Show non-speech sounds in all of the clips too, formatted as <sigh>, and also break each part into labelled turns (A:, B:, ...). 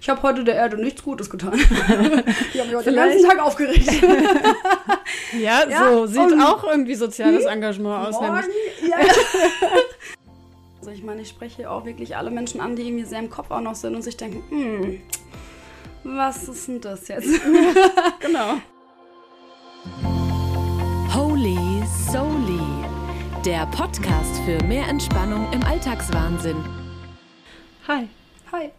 A: ich habe heute der Erde nichts Gutes getan. <laughs> ich habe mich heute den ganzen Tag aufgeregt. <laughs>
B: ja, ja, so sieht auch irgendwie soziales Engagement aus. Morgen, ja. <laughs>
A: also ich meine, ich spreche auch wirklich alle Menschen an, die irgendwie sehr im Kopf auch noch sind und sich denken, hm, was ist denn das jetzt?
B: genau.
C: Holy Soli, der Podcast für mehr Entspannung im Alltagswahnsinn.
B: Hi.
A: Hi.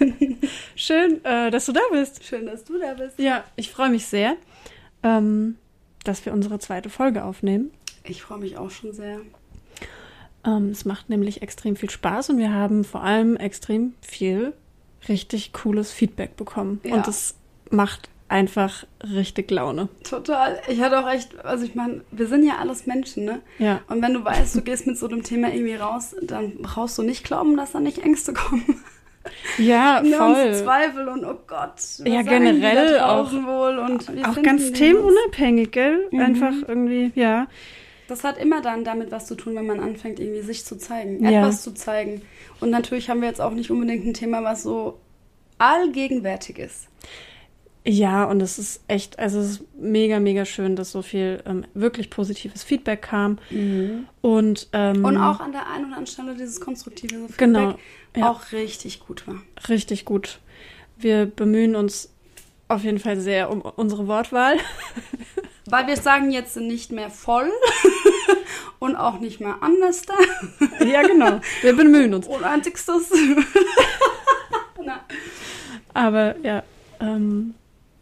A: <laughs>
B: Schön, äh, dass du da bist.
A: Schön, dass du da bist.
B: Ja, ich freue mich sehr, ähm, dass wir unsere zweite Folge aufnehmen.
A: Ich freue mich auch schon sehr.
B: Ähm, es macht nämlich extrem viel Spaß und wir haben vor allem extrem viel richtig cooles Feedback bekommen. Ja. Und es macht einfach richtig Laune.
A: Total. Ich hatte auch echt, also ich meine, wir sind ja alles Menschen, ne?
B: Ja.
A: Und wenn du weißt, du gehst mit so einem Thema irgendwie raus, dann brauchst du nicht glauben, dass da nicht Ängste kommen.
B: Ja, voll.
A: Und Zweifel und oh Gott.
B: Ja, generell auch.
A: Wohl und
B: auch ganz themenunabhängig, gell? Mhm. Einfach irgendwie, ja.
A: Das hat immer dann damit was zu tun, wenn man anfängt, irgendwie sich zu zeigen, ja. etwas zu zeigen. Und natürlich haben wir jetzt auch nicht unbedingt ein Thema, was so allgegenwärtig ist.
B: Ja, und es ist echt, also es ist mega, mega schön, dass so viel ähm, wirklich positives Feedback kam. Mhm. Und, ähm,
A: und auch an der einen oder anderen Stelle dieses konstruktive Feedback
B: genau,
A: ja. auch richtig gut war.
B: Richtig gut. Wir bemühen uns auf jeden Fall sehr um unsere Wortwahl. <laughs>
A: Weil wir sagen jetzt nicht mehr voll <laughs> und auch nicht mehr anders da.
B: Ja, genau. Wir bemühen uns.
A: Und einzigstes. <laughs>
B: Aber ja, ähm,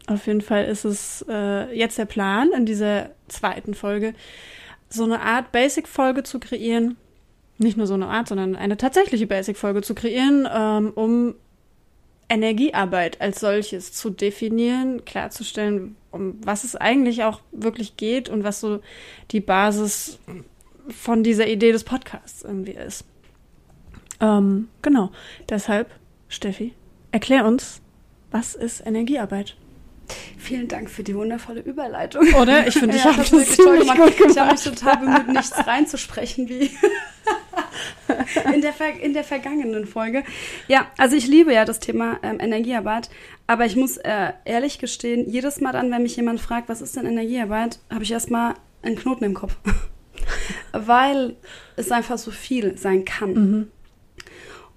B: auf jeden Fall ist es äh, jetzt der Plan, in dieser zweiten Folge so eine Art Basic-Folge zu kreieren. Nicht nur so eine Art, sondern eine tatsächliche Basic-Folge zu kreieren, ähm, um Energiearbeit als solches zu definieren, klarzustellen, um was es eigentlich auch wirklich geht und was so die Basis von dieser Idee des Podcasts irgendwie ist. Ähm, genau. Deshalb, Steffi, erklär uns, was ist Energiearbeit?
A: Vielen Dank für die wundervolle Überleitung.
B: Oder? Ich finde, ich ja, habe das wirklich toll gemacht.
A: Ich habe mich total bemüht, nichts reinzusprechen wie <laughs> in, der in der vergangenen Folge. Ja, also ich liebe ja das Thema ähm, Energiearbeit, aber ich muss äh, ehrlich gestehen, jedes Mal dann, wenn mich jemand fragt, was ist denn Energiearbeit, habe ich erstmal einen Knoten im Kopf. <laughs> Weil es einfach so viel sein kann. Mhm.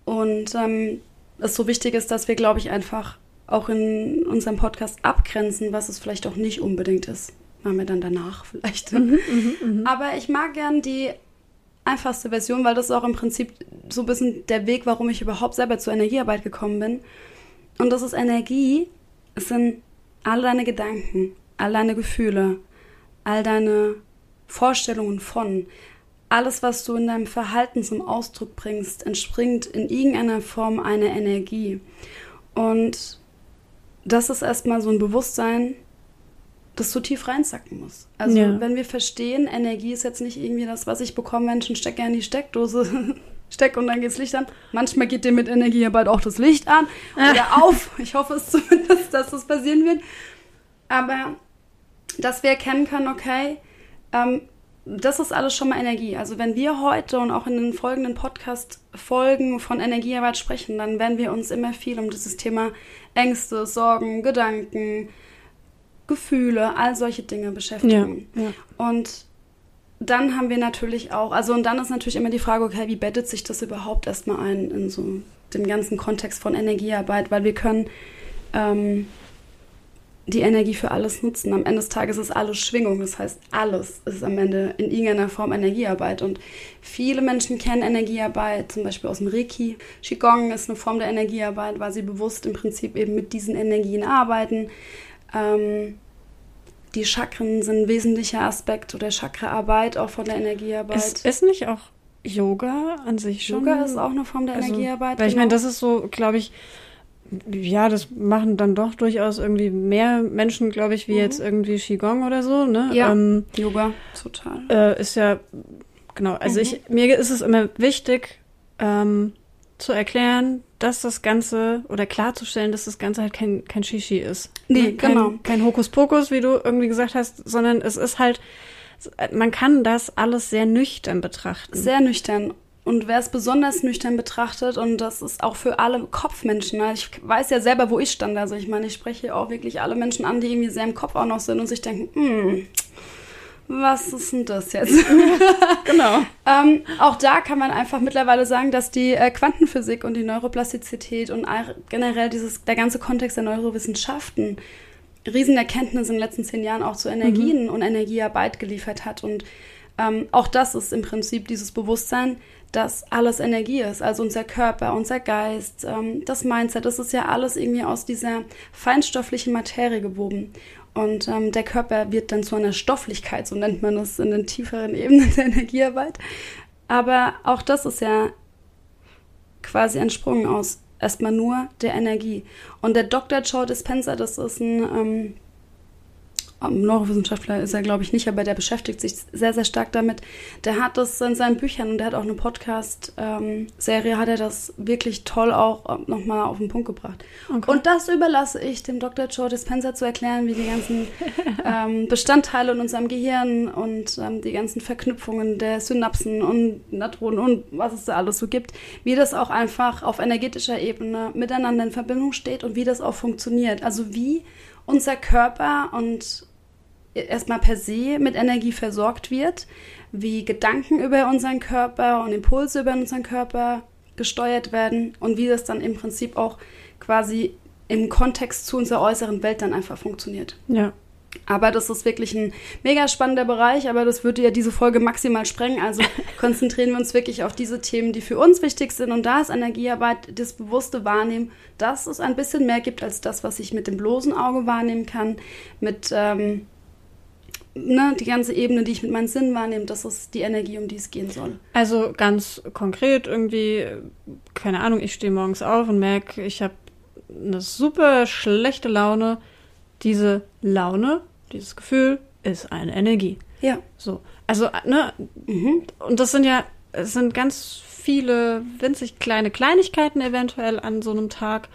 A: Und ähm, es so wichtig ist, dass wir, glaube ich, einfach auch in unserem Podcast abgrenzen, was es vielleicht auch nicht unbedingt ist. Machen wir dann danach vielleicht. Mhm, mh, mh. Aber ich mag gern die einfachste Version, weil das ist auch im Prinzip so ein bisschen der Weg, warum ich überhaupt selber zur Energiearbeit gekommen bin. Und das ist Energie, es sind all deine Gedanken, all deine Gefühle, all deine Vorstellungen von, alles, was du in deinem Verhalten zum Ausdruck bringst, entspringt in irgendeiner Form einer Energie. Und das ist erstmal so ein Bewusstsein, das so tief reinsacken muss. Also ja. wenn wir verstehen, Energie ist jetzt nicht irgendwie das, was ich bekomme, Menschen stecken in die Steckdose, <laughs> steck und dann geht's Licht an. Manchmal geht dir mit Energie ja bald auch das Licht an oder auf. Ich hoffe es <laughs> zumindest, dass das passieren wird. Aber dass wir erkennen können, okay, ähm, das ist alles schon mal Energie. Also wenn wir heute und auch in den folgenden Podcast-Folgen von Energiearbeit sprechen, dann werden wir uns immer viel um dieses Thema Ängste, Sorgen, Gedanken, Gefühle, all solche Dinge beschäftigen. Ja, ja. Und dann haben wir natürlich auch, also und dann ist natürlich immer die Frage, okay, wie bettet sich das überhaupt erstmal ein in so dem ganzen Kontext von Energiearbeit, weil wir können ähm, die Energie für alles nutzen. Am Ende des Tages ist alles Schwingung, das heißt, alles ist am Ende in irgendeiner Form Energiearbeit. Und viele Menschen kennen Energiearbeit, zum Beispiel aus dem Reiki. Qigong ist eine Form der Energiearbeit, weil sie bewusst im Prinzip eben mit diesen Energien arbeiten. Ähm, die Chakren sind ein wesentlicher Aspekt oder Chakraarbeit auch von der Energiearbeit.
B: Ist, ist nicht auch Yoga an sich schon?
A: Yoga ist auch eine Form der also, Energiearbeit.
B: Weil genau. ich meine, das ist so, glaube ich, ja, das machen dann doch durchaus irgendwie mehr Menschen, glaube ich, wie mhm. jetzt irgendwie Qigong oder so, ne?
A: Ja, ähm, Yoga, total.
B: Äh, ist ja, genau, also mhm. ich, mir ist es immer wichtig, ähm, zu erklären, dass das Ganze, oder klarzustellen, dass das Ganze halt kein, kein Shishi ist.
A: Nee, ne?
B: kein,
A: genau.
B: Kein Hokuspokus, wie du irgendwie gesagt hast, sondern es ist halt, man kann das alles sehr nüchtern betrachten.
A: Sehr nüchtern. Und wer es besonders nüchtern betrachtet, und das ist auch für alle Kopfmenschen, ne? ich weiß ja selber, wo ich stand, also ich meine, ich spreche auch wirklich alle Menschen an, die irgendwie sehr im Kopf auch noch sind und sich denken, hm, was ist denn das jetzt? <laughs>
B: Genau.
A: ähm, auch da kann man einfach mittlerweile sagen, dass die äh, Quantenphysik und die Neuroplastizität und generell dieses, der ganze Kontext der Neurowissenschaften Riesenerkenntnisse in den letzten zehn Jahren auch zu Energien mhm. und Energiearbeit geliefert hat. Und ähm, auch das ist im Prinzip dieses Bewusstsein, dass alles Energie ist. Also unser Körper, unser Geist, ähm, das Mindset, das ist ja alles irgendwie aus dieser feinstofflichen Materie gewoben. Und ähm, der Körper wird dann zu einer Stofflichkeit, so nennt man das in den tieferen Ebenen der Energiearbeit. Aber auch das ist ja quasi entsprungen aus erstmal nur der Energie. Und der Dr. Joe Dispenza, das ist ein ähm, Neurowissenschaftler ist er, glaube ich, nicht, aber der beschäftigt sich sehr, sehr stark damit. Der hat das in seinen Büchern und der hat auch eine Podcast-Serie, hat er das wirklich toll auch äh, nochmal auf den Punkt gebracht. Okay. Und das überlasse ich dem Dr. Joe Dispenza zu erklären, wie die ganzen <laughs> ähm, Bestandteile in unserem Gehirn und ähm, die ganzen Verknüpfungen der Synapsen und Neuronen und was es da alles so gibt, wie das auch einfach auf energetischer Ebene miteinander in Verbindung steht und wie das auch funktioniert. Also wie unser Körper und erstmal per se mit Energie versorgt wird, wie Gedanken über unseren Körper und Impulse über unseren Körper gesteuert werden und wie das dann im Prinzip auch quasi im Kontext zu unserer äußeren Welt dann einfach funktioniert.
B: Ja.
A: Aber das ist wirklich ein mega spannender Bereich, aber das würde ja diese Folge maximal sprengen. Also <laughs> konzentrieren wir uns wirklich auf diese Themen, die für uns wichtig sind. Und da ist Energiearbeit das bewusste Wahrnehmen, dass es ein bisschen mehr gibt als das, was ich mit dem bloßen Auge wahrnehmen kann, mit ähm, ne, die ganze Ebene, die ich mit meinen Sinnen wahrnehme, das ist die Energie, um die es gehen soll.
B: Also ganz konkret irgendwie, keine Ahnung, ich stehe morgens auf und merke, ich habe eine super schlechte Laune. Diese Laune, dieses Gefühl ist eine Energie.
A: Ja.
B: So. Also, ne, mhm. und das sind ja, es sind ganz viele winzig kleine Kleinigkeiten eventuell an so einem Tag.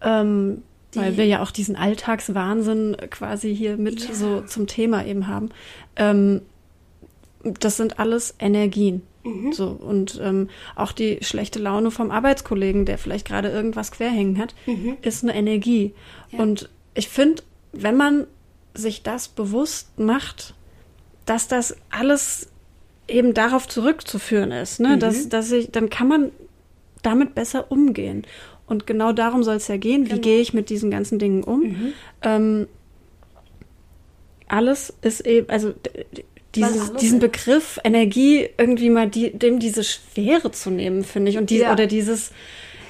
B: Ähm, die Weil wir ja auch diesen Alltagswahnsinn quasi hier mit ja. so zum Thema eben haben. Ähm, das sind alles Energien. Mhm. So, und ähm, auch die schlechte Laune vom Arbeitskollegen, der vielleicht gerade irgendwas querhängen hat, mhm. ist eine Energie. Ja. Und ich finde, wenn man sich das bewusst macht, dass das alles eben darauf zurückzuführen ist, ne? Mhm. dass, dass ich, dann kann man damit besser umgehen. Und genau darum soll es ja gehen. Wie genau. gehe ich mit diesen ganzen Dingen um? Mhm. Ähm, alles ist eben, also dieses, diesen Begriff Energie irgendwie mal die, dem diese Schwere zu nehmen, finde ich. Und die, ja. oder dieses,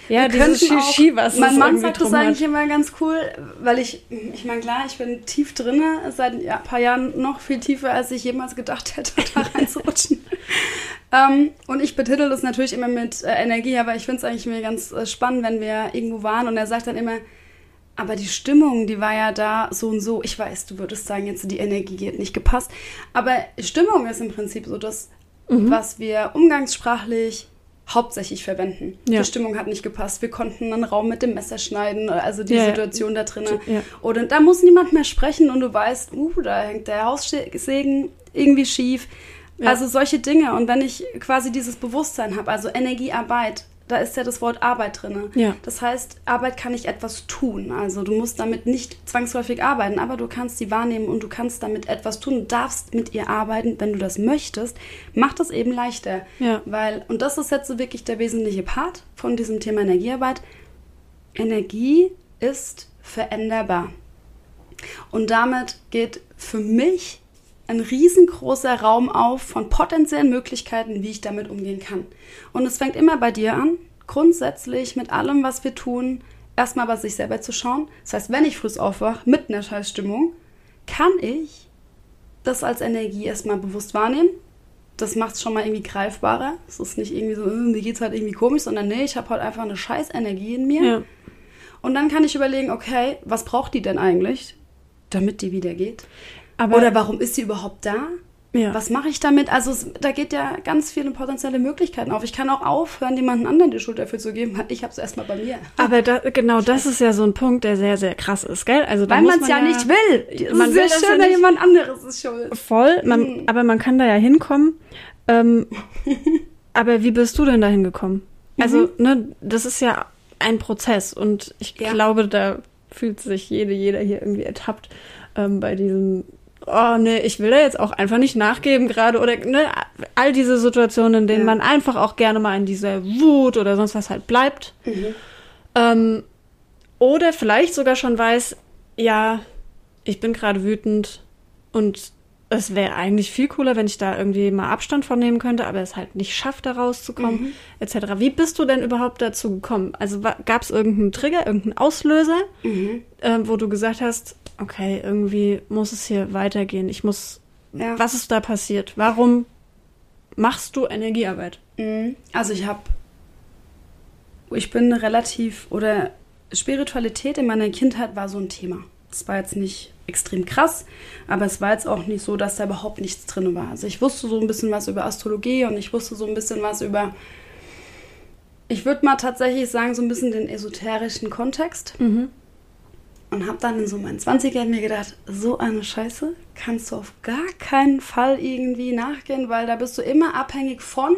B: ja, Wir dieses Shishi, was
A: Mein Mann sagt das eigentlich immer ganz cool, weil ich, ich meine, klar, ich bin tief drinne, seit ein paar Jahren noch viel tiefer, als ich jemals gedacht hätte, <laughs> da reinzurutschen. Ähm, und ich betitel das natürlich immer mit äh, Energie, aber ich finde es eigentlich mir ganz äh, spannend, wenn wir irgendwo waren und er sagt dann immer, aber die Stimmung, die war ja da so und so. Ich weiß, du würdest sagen, jetzt die Energie hat nicht gepasst. Aber Stimmung ist im Prinzip so das, mhm. was wir umgangssprachlich hauptsächlich verwenden. Ja. Die Stimmung hat nicht gepasst. Wir konnten einen Raum mit dem Messer schneiden, also die ja, Situation da drinnen. Ja. Oder da muss niemand mehr sprechen und du weißt, uh, da hängt der Haussegen irgendwie schief. Also solche Dinge. Und wenn ich quasi dieses Bewusstsein habe, also Energiearbeit, da ist ja das Wort Arbeit drin.
B: Ja.
A: Das heißt, Arbeit kann ich etwas tun. Also du musst damit nicht zwangsläufig arbeiten, aber du kannst sie wahrnehmen und du kannst damit etwas tun. Du darfst mit ihr arbeiten, wenn du das möchtest. Mach das eben leichter.
B: Ja.
A: Weil, und das ist jetzt so wirklich der wesentliche Part von diesem Thema Energiearbeit. Energie ist veränderbar. Und damit geht für mich ein riesengroßer Raum auf von potenziellen Möglichkeiten, wie ich damit umgehen kann. Und es fängt immer bei dir an, grundsätzlich mit allem, was wir tun, erstmal bei sich selber zu schauen. Das heißt, wenn ich früh aufwache mit einer Scheißstimmung, kann ich das als Energie erstmal bewusst wahrnehmen. Das macht es schon mal irgendwie greifbarer. Es ist nicht irgendwie so, äh, mir geht es halt irgendwie komisch, sondern nee, ich habe halt einfach eine Scheißenergie in mir. Ja. Und dann kann ich überlegen, okay, was braucht die denn eigentlich, damit die wieder geht? Aber Oder warum ist sie überhaupt da? Ja. Was mache ich damit? Also es, da geht ja ganz viele potenzielle Möglichkeiten auf. Ich kann auch aufhören, jemanden anderen die Schuld dafür zu geben, ich habe es erstmal bei mir.
B: Aber da, genau das ist ja so ein Punkt, der sehr, sehr krass ist, gell? Also
A: weil man es ja, ja, nicht will.
B: Man
A: es ist ja schön, wenn jemand anderes ist schuld.
B: Voll, man, mhm. aber man kann da ja hinkommen. Ähm, <laughs> aber wie bist du denn dahin gekommen? Also, ne, das ist ja ein Prozess und ich
A: Ja.
B: glaube, da fühlt sich jede, jeder hier irgendwie ertappt ähm, bei diesem, oh ne, ich will da jetzt auch einfach nicht nachgeben gerade oder ne, all diese Situationen, in denen
A: Ja.
B: man einfach auch gerne mal in dieser Wut oder sonst was halt bleibt. Ähm, oder vielleicht sogar schon weiß, ja, ich bin gerade wütend und es wäre eigentlich viel cooler, wenn ich da irgendwie mal Abstand von nehmen könnte, aber es halt nicht schafft, da rauszukommen, etc. Wie bist du denn überhaupt dazu gekommen? Also gab es irgendeinen Trigger, irgendeinen Auslöser, ähm, wo du gesagt hast, okay, irgendwie muss es hier weitergehen. Ich muss,
A: Ja.
B: was ist da passiert? Warum machst du Energiearbeit?
A: Mhm. Also ich habe, ich bin relativ, oder Spiritualität in meiner Kindheit war so ein Thema. Es war jetzt nicht extrem krass, aber es war jetzt auch nicht so, dass da überhaupt nichts drin war. Also ich wusste so ein bisschen was über Astrologie und ich wusste so ein bisschen was über, ich würde mal tatsächlich sagen, so ein bisschen den esoterischen Kontext. Und habe dann in so meinen 20ern mir gedacht, so eine Scheiße kannst du auf gar keinen Fall irgendwie nachgehen, weil da bist du immer abhängig von,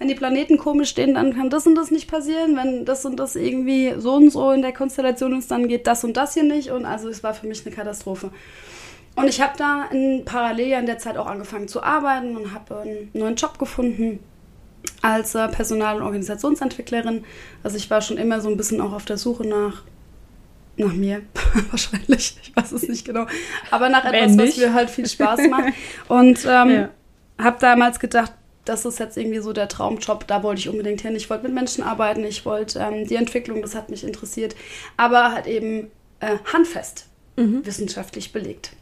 A: wenn die Planeten komisch stehen, dann kann das und das nicht passieren. Wenn das und das irgendwie so und so in der Konstellation ist, dann geht das und das hier nicht. Und also es war für mich eine Katastrophe. Und ich habe da in parallel in der Zeit auch angefangen zu arbeiten und habe einen neuen Job gefunden als äh, Personal- und Organisationsentwicklerin. Also ich war schon immer so ein bisschen auch auf der Suche nach nach mir <laughs> wahrscheinlich, ich weiß es nicht genau, aber nach etwas, was mir halt viel Spaß macht. <laughs> Und ähm,
B: Ja.
A: habe damals gedacht, das ist jetzt irgendwie so der Traumjob, da wollte ich unbedingt hin. Ich wollte mit Menschen arbeiten, ich wollte ähm, die Entwicklung, das hat mich interessiert, aber halt eben äh, handfest, wissenschaftlich belegt.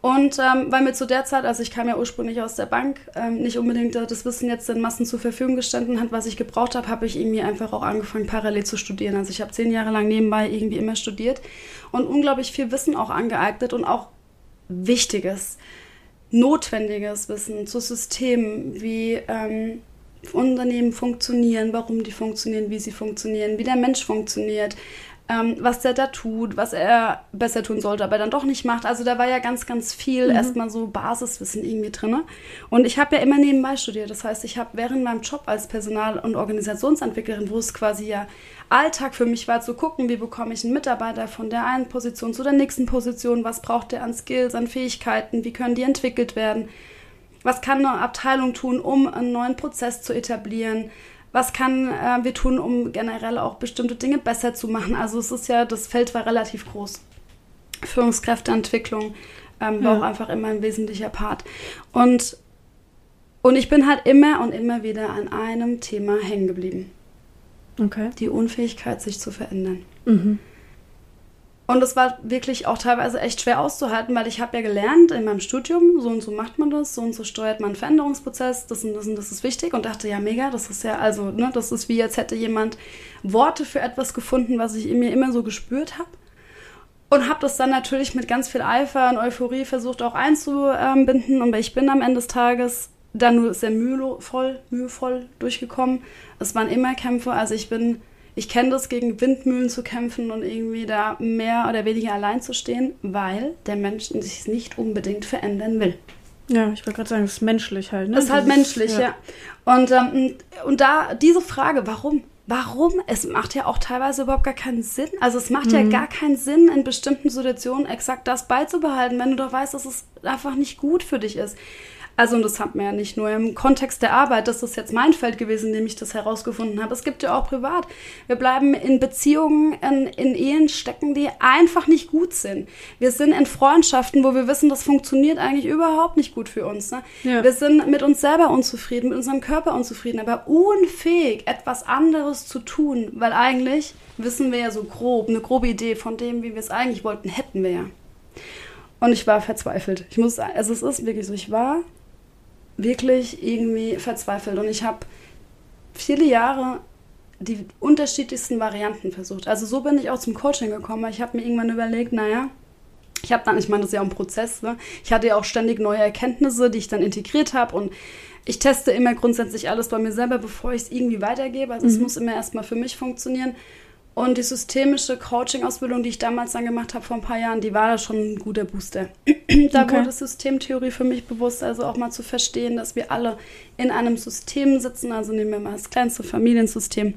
A: Und ähm, weil mir zu der Zeit, also ich kam ja ursprünglich aus der Bank, ähm, nicht unbedingt äh, das Wissen jetzt in Massen zur Verfügung gestanden hat, was ich gebraucht habe, habe ich irgendwie einfach auch angefangen, parallel zu studieren. Also ich habe zehn Jahre lang nebenbei irgendwie immer studiert und unglaublich viel Wissen auch angeeignet und auch wichtiges, notwendiges Wissen zu Systemen, wie ähm, Unternehmen funktionieren, warum die funktionieren, wie sie funktionieren, wie der Mensch funktioniert, ähm, was der da tut, was er besser tun sollte, aber dann doch nicht macht. Also da war ja ganz, ganz viel erstmal so Basiswissen irgendwie drin. Und ich habe ja immer nebenbei studiert. Das heißt, ich habe während meinem Job als Personal- und Organisationsentwicklerin, wo es quasi ja Alltag für mich war, zu gucken, wie bekomme ich einen Mitarbeiter von der einen Position zu der nächsten Position, was braucht der an Skills, an Fähigkeiten, wie können die entwickelt werden, was kann eine Abteilung tun, um einen neuen Prozess zu etablieren? Was kann äh, wir tun, um generell auch bestimmte Dinge besser zu machen? Also es ist ja, das Feld war relativ groß. Führungskräfteentwicklung ähm, war
B: Ja.
A: auch einfach immer ein wesentlicher Part. Und, und ich bin halt immer und immer wieder an einem Thema hängen geblieben.
B: Okay.
A: Die Unfähigkeit, sich zu verändern.
B: Mhm.
A: Und es war wirklich auch teilweise echt schwer auszuhalten, weil ich habe ja gelernt in meinem Studium, so und so macht man das, so und so steuert man einen Veränderungsprozess, das und das und das ist wichtig und dachte, ja mega, das ist ja, also, ne, das ist wie, als hätte jemand Worte für etwas gefunden, was ich in mir immer so gespürt habe. Und habe das dann natürlich mit ganz viel Eifer und Euphorie versucht auch einzubinden. Und ich bin am Ende des Tages dann nur sehr mühevoll, mühevoll durchgekommen. Es waren immer Kämpfe. Also ich bin, ich kenne das, gegen Windmühlen zu kämpfen und irgendwie da mehr oder weniger allein zu stehen, weil der Mensch sich nicht unbedingt verändern will.
B: Ja, ich wollte gerade sagen, es ist menschlich halt. Ne?
A: Das ist halt menschlich, ja. Und, ähm, und da diese Frage, warum? Warum? Es macht ja auch teilweise überhaupt gar keinen Sinn. Also es macht ja gar keinen Sinn, in bestimmten Situationen exakt das beizubehalten, wenn du doch weißt, dass es einfach nicht gut für dich ist. Also, und das hat mir ja nicht nur im Kontext der Arbeit, das ist jetzt mein Feld gewesen, in dem ich das herausgefunden habe. Es gibt ja auch privat. Wir bleiben in Beziehungen, in, in Ehen stecken, die einfach nicht gut sind. Wir sind in Freundschaften, wo wir wissen, das funktioniert eigentlich überhaupt nicht gut für uns. Ne?
B: Ja.
A: Wir sind mit uns selber unzufrieden, mit unserem Körper unzufrieden, aber unfähig, etwas anderes zu tun, weil eigentlich wissen wir ja so grob, eine grobe Idee von dem, wie wir es eigentlich wollten, hätten wir ja. Und ich war verzweifelt. Ich muss sagen, also es ist wirklich so, ich war wirklich irgendwie verzweifelt und ich habe viele Jahre die unterschiedlichsten Varianten versucht. Also so bin ich auch zum Coaching gekommen. Ich habe mir irgendwann überlegt, naja, ich habe dann, ich meine, das ist ja auch ein Prozess, ne? ich hatte ja auch ständig neue Erkenntnisse, die ich dann integriert habe und ich teste immer grundsätzlich alles bei mir selber, bevor ich es irgendwie weitergebe. Also es muss immer erstmal für mich funktionieren. Und die systemische Coaching-Ausbildung, die ich damals dann gemacht habe vor ein paar Jahren, die war da schon ein guter Booster. <clears throat> da
B: Okay.
A: wurde Systemtheorie für mich bewusst, also auch mal zu verstehen, dass wir alle in einem System sitzen. Also nehmen wir mal das kleinste Familiensystem.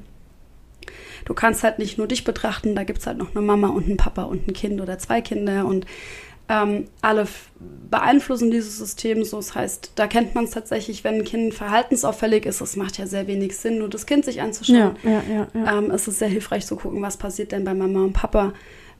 A: Du kannst halt nicht nur dich betrachten, da gibt es halt noch eine Mama und einen Papa und ein Kind oder zwei Kinder und ähm, alle beeinflussen dieses System. So, das heißt, da kennt man es tatsächlich, wenn ein Kind verhaltensauffällig ist, das macht ja sehr wenig Sinn, nur das Kind sich anzuschauen.
B: Ja, ja, ja, ja.
A: Ähm, es ist sehr hilfreich zu gucken, was passiert denn bei Mama und Papa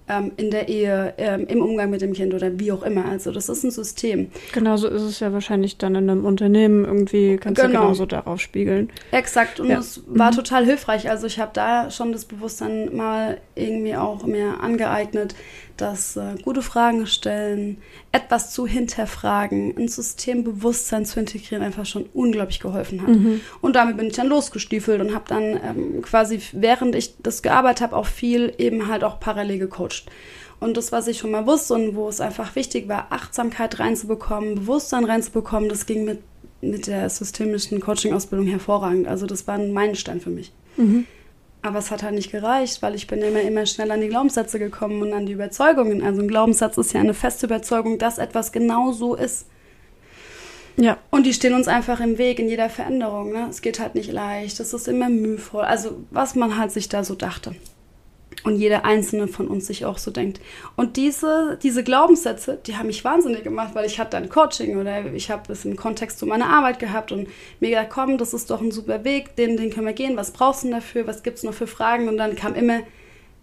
A: ähm, in der Ehe, ähm, im Umgang mit dem Kind oder wie auch immer. Also das ist ein System.
B: Genauso ist es ja wahrscheinlich dann in einem Unternehmen irgendwie, kannst du
A: Genau.
B: genauso darauf spiegeln.
A: Exakt. Und
B: Ja.
A: es war total hilfreich. Also ich habe da schon das Bewusstsein mal irgendwie auch mir angeeignet, dass äh, gute Fragen stellen, etwas zu hinterfragen, ein Systembewusstsein zu integrieren, einfach schon unglaublich geholfen hat. Und damit bin ich dann losgestiefelt und habe dann ähm, quasi, während ich das gearbeitet habe, auch viel eben halt auch parallel gecoacht. Und das, was ich schon mal wusste und wo es einfach wichtig war, Achtsamkeit reinzubekommen, Bewusstsein reinzubekommen, das ging mit, mit der systemischen Coaching-Ausbildung hervorragend. Also das war ein Meilenstein für mich. Aber es hat halt nicht gereicht, weil ich bin immer, immer schnell an die Glaubenssätze gekommen und an die Überzeugungen. Also ein Glaubenssatz ist ja eine feste Überzeugung, dass etwas genau so ist.
B: Ja,
A: Und die stehen uns einfach im Weg in jeder Veränderung. Ne? Es geht halt nicht leicht, es ist immer mühevoll. Also was man halt sich da so dachte. Und jeder einzelne von uns sich auch so denkt. Und diese, diese Glaubenssätze, die haben mich wahnsinnig gemacht, weil ich hatte ein Coaching oder ich habe es im Kontext zu meiner Arbeit gehabt und mir gedacht, komm, das ist doch ein super Weg, den, den können wir gehen. Was brauchst du denn dafür? Was gibt's noch für Fragen? Und dann kam immer,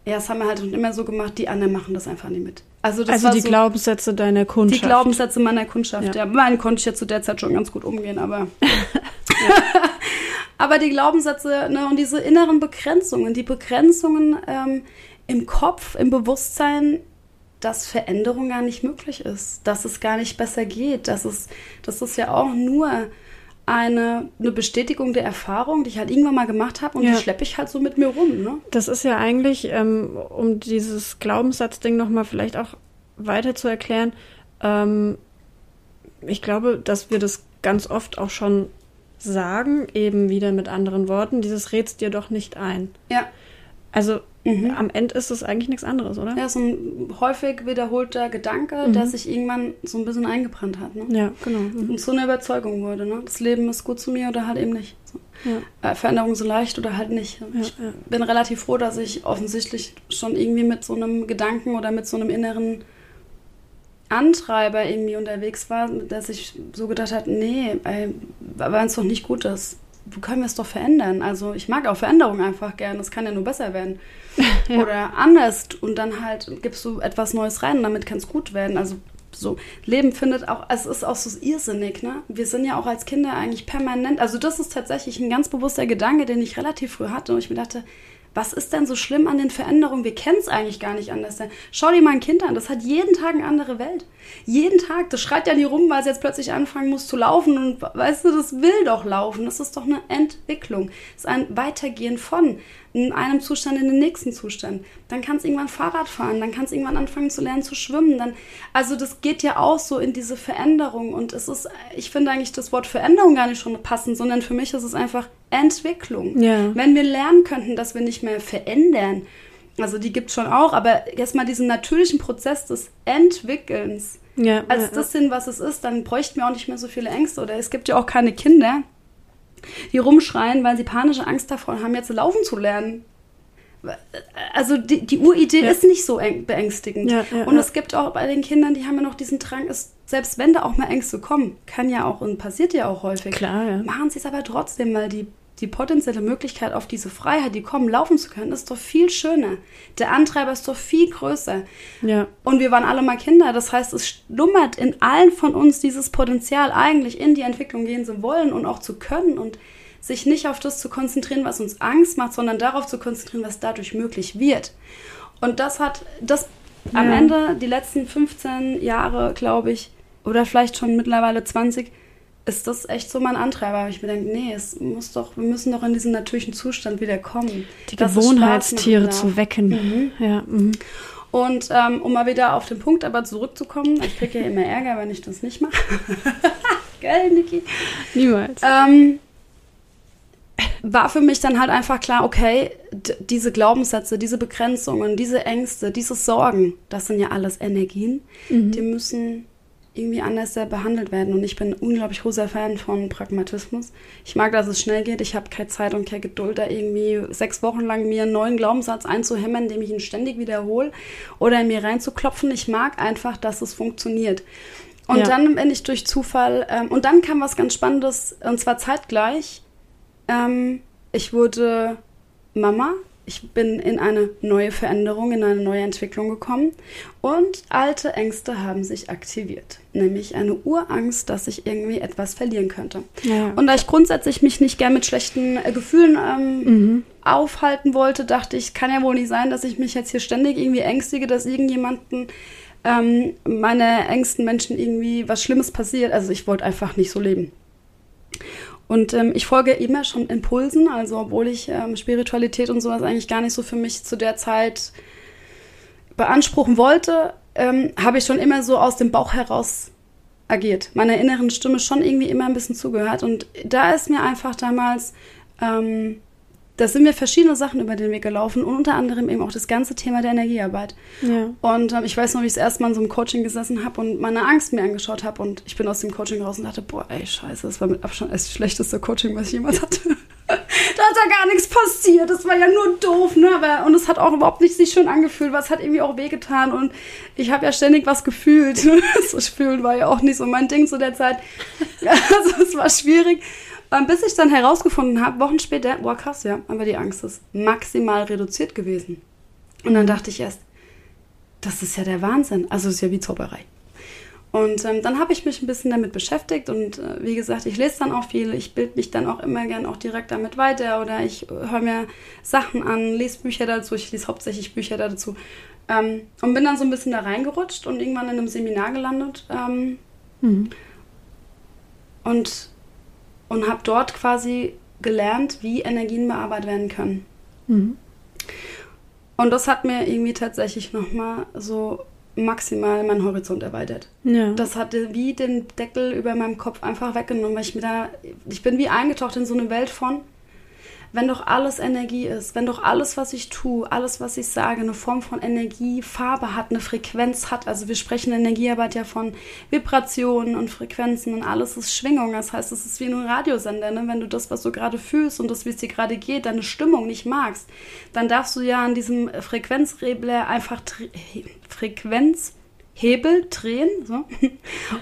A: ja, das haben wir halt immer so gemacht, die anderen machen das einfach nicht mit. Also, das
B: also die
A: so,
B: Glaubenssätze deiner Kundschaft.
A: die Glaubenssätze meiner Kundschaft,
B: Ja.
A: ja. Meinen konnte ich ja zu der Zeit schon ganz gut umgehen, aber. <laughs> aber die Glaubenssätze ne, und diese inneren Begrenzungen, die Begrenzungen ähm, im Kopf, im Bewusstsein, dass Veränderung gar nicht möglich ist, dass es gar nicht besser geht, dass es, das ist ja auch nur eine, eine Bestätigung der Erfahrung, die ich halt irgendwann mal gemacht habe und
B: Ja.
A: die schleppe ich halt so mit mir rum. Ne?
B: Das ist ja eigentlich, ähm, um dieses Glaubenssatzding nochmal vielleicht auch weiter zu erklären, ähm, ich glaube, dass wir das ganz oft auch schon sagen, eben wieder mit anderen Worten, dieses redst dir doch nicht ein.
A: Ja.
B: Also
A: Mhm.
B: am Ende ist es eigentlich nichts anderes, oder?
A: Ja, so ein häufig wiederholter Gedanke, der sich irgendwann so ein bisschen eingebrannt hat. Ne?
B: Ja, genau. Mhm.
A: Und so eine Überzeugung wurde, ne? Das Leben ist gut zu mir oder halt eben nicht. So.
B: Ja.
A: Äh, Veränderung so leicht oder halt nicht.
B: Ja,
A: ich
B: ja.
A: bin relativ froh, dass ich offensichtlich schon irgendwie mit so einem Gedanken oder mit so einem inneren Antreiber irgendwie unterwegs war, dass ich so gedacht habe, nee, wenn es doch nicht gut ist, können wir es doch verändern. Also ich mag auch Veränderung einfach gern, das kann ja nur besser werden. <laughs> Oder anders und dann halt gibst du etwas Neues rein und damit kann es gut werden. Also so, Leben findet auch, es ist auch so irrsinnig, ne? Wir sind ja auch als Kinder eigentlich permanent, also das ist tatsächlich ein ganz bewusster Gedanke, den ich relativ früh hatte und ich mir dachte, was ist denn so schlimm an den Veränderungen? Wir kennen es eigentlich gar nicht anders. Schau dir mal ein Kind an, das hat jeden Tag eine andere Welt. Jeden Tag. Das schreit ja nie rum, weil es jetzt plötzlich anfangen muss zu laufen. Und weißt du, das will doch laufen. Das ist doch eine Entwicklung. Das ist ein Weitergehen von in einem Zustand in den nächsten Zustand. Dann kann es irgendwann Fahrrad fahren, dann kann es irgendwann anfangen zu lernen zu schwimmen. Dann, also das geht ja auch so in diese Veränderung. Und es ist, ich finde eigentlich das Wort Veränderung gar nicht schon passend, sondern für mich ist es einfach Entwicklung.
B: Ja.
A: Wenn wir lernen könnten, dass wir nicht mehr verändern, also die gibt es schon auch, aber erstmal diesen natürlichen Prozess des Entwickelns
B: Ja,
A: als
B: ja,
A: das sind, was es ist, dann bräuchten wir auch nicht mehr so viele Ängste. Oder es gibt ja auch keine Kinder, die rumschreien, weil sie panische Angst davor haben, jetzt laufen zu lernen. Also die, die Uridee
B: Ja.
A: ist nicht so beängstigend.
B: Ja, ja,
A: und es gibt auch bei den Kindern, die haben ja noch diesen Drang, es, selbst wenn da auch mal Ängste kommen, kann ja auch und passiert ja auch häufig.
B: Klar, ja.
A: Machen sie es aber trotzdem, weil die, die potenzielle Möglichkeit auf diese Freiheit, die kommen, laufen zu können, ist doch viel schöner. Der Antreiber ist doch viel größer.
B: ja.
A: Und wir waren alle mal Kinder. Das heißt, es schlummert in allen von uns dieses Potenzial, eigentlich in die Entwicklung gehen zu wollen und auch zu können und sich nicht auf das zu konzentrieren, was uns Angst macht, sondern darauf zu konzentrieren, was dadurch möglich wird. Und das hat, das am
B: Ja.
A: Ende, die letzten 15 Jahre, glaube ich, oder vielleicht schon mittlerweile 20, ist das echt so mein Antreiber. Ich mir denke, nee, es muss doch, wir müssen doch in diesen natürlichen Zustand wieder kommen.
B: Die Gewohnheitstiere zu wecken. Ja, mhm.
A: Und ähm, um mal wieder auf den Punkt aber zurückzukommen, ich kriege ja immer Ärger, wenn ich das nicht mache. <laughs> Geil, Niki.
B: niemals.
A: Ähm, war für mich dann halt einfach klar, okay, diese Glaubenssätze, diese Begrenzungen, diese Ängste, diese Sorgen, das sind ja alles Energien, mhm. die müssen irgendwie anders behandelt werden. Und ich bin unglaublich großer Fan von Pragmatismus. Ich mag, dass es schnell geht. Ich habe keine Zeit und keine Geduld, da irgendwie sechs Wochen lang mir einen neuen Glaubenssatz einzuhämmern, indem ich ihn ständig wiederhole oder in mir reinzuklopfen. Ich mag einfach, dass es funktioniert. Und ja. dann bin ich durch Zufall, ähm, und dann kam was ganz Spannendes, und zwar zeitgleich. Ähm, ich wurde Mama ich bin in eine neue Veränderung, in eine neue Entwicklung gekommen und alte Ängste haben sich aktiviert. Nämlich eine Urangst, dass ich irgendwie etwas verlieren könnte. Ja. Und da ich grundsätzlich mich nicht gern mit schlechten äh, Gefühlen ähm, mhm. aufhalten wollte, dachte ich, kann ja wohl nicht sein, dass ich mich jetzt hier ständig irgendwie ängstige, dass irgendjemanden ähm, meine engsten Menschen irgendwie was Schlimmes passiert. Also ich wollte einfach nicht so leben. Und ähm, ich folge immer schon Impulsen, also obwohl ich ähm, Spiritualität und sowas eigentlich gar nicht so für mich zu der Zeit beanspruchen wollte, ähm, habe ich schon immer so aus dem Bauch heraus agiert. Meiner inneren Stimme schon irgendwie immer ein bisschen zugehört. Und da ist mir einfach damals ähm, da sind mir verschiedene Sachen über den Weg gelaufen und unter anderem eben auch das ganze Thema der Energiearbeit. Ja. Und ähm, ich weiß noch, wie ich das erste Mal in so einem Coaching gesessen habe und meine Angst mir angeschaut habe und ich bin aus dem Coaching raus und dachte, boah, ey, scheiße, das war mit Abstand das schlechteste Coaching, was ich jemals hatte. <laughs> da hat ja gar nichts passiert, das war ja nur doof, ne? Aber, und es hat auch überhaupt nicht sich schön angefühlt, was hat irgendwie auch wehgetan und ich habe ja ständig was gefühlt. <laughs> so fühlen war ja auch nicht so mein Ding zu der Zeit. <laughs> also es war schwierig. Ähm, bis ich dann herausgefunden habe, Wochen später, boah krass, ja, aber die Angst ist maximal reduziert gewesen. Und dann dachte ich erst, das ist ja der Wahnsinn. Also es ist ja wie Zauberei. Und ähm, dann habe ich mich ein bisschen damit beschäftigt und äh, wie gesagt, ich lese dann auch viel, ich bilde mich dann auch immer gern auch direkt damit weiter oder ich höre mir Sachen an, lese Bücher dazu, ich lese hauptsächlich Bücher dazu ähm, und bin dann so ein bisschen da reingerutscht und irgendwann in einem Seminar gelandet. Ähm, mhm. Und und habe dort quasi gelernt, wie Energien bearbeitet werden können. Mhm. Und das hat mir irgendwie tatsächlich nochmal so maximal meinen Horizont erweitert. Ja. Das hatte wie den Deckel über meinem Kopf einfach weggenommen, weil ich mir da, ich bin wie eingetaucht in so eine Welt von, wenn doch alles Energie ist, wenn doch alles, was ich tue, alles, was ich sage, eine Form von Energie, Farbe hat, eine Frequenz hat. Also wir sprechen in Energiearbeit ja von Vibrationen und Frequenzen und alles ist Schwingung. Das heißt, es ist wie ein Radiosender. Ne? Wenn du das, was du gerade fühlst und das, wie es dir gerade geht, deine Stimmung nicht magst, dann darfst du ja an diesem Frequenzregler einfach Frequenzhebel drehen so,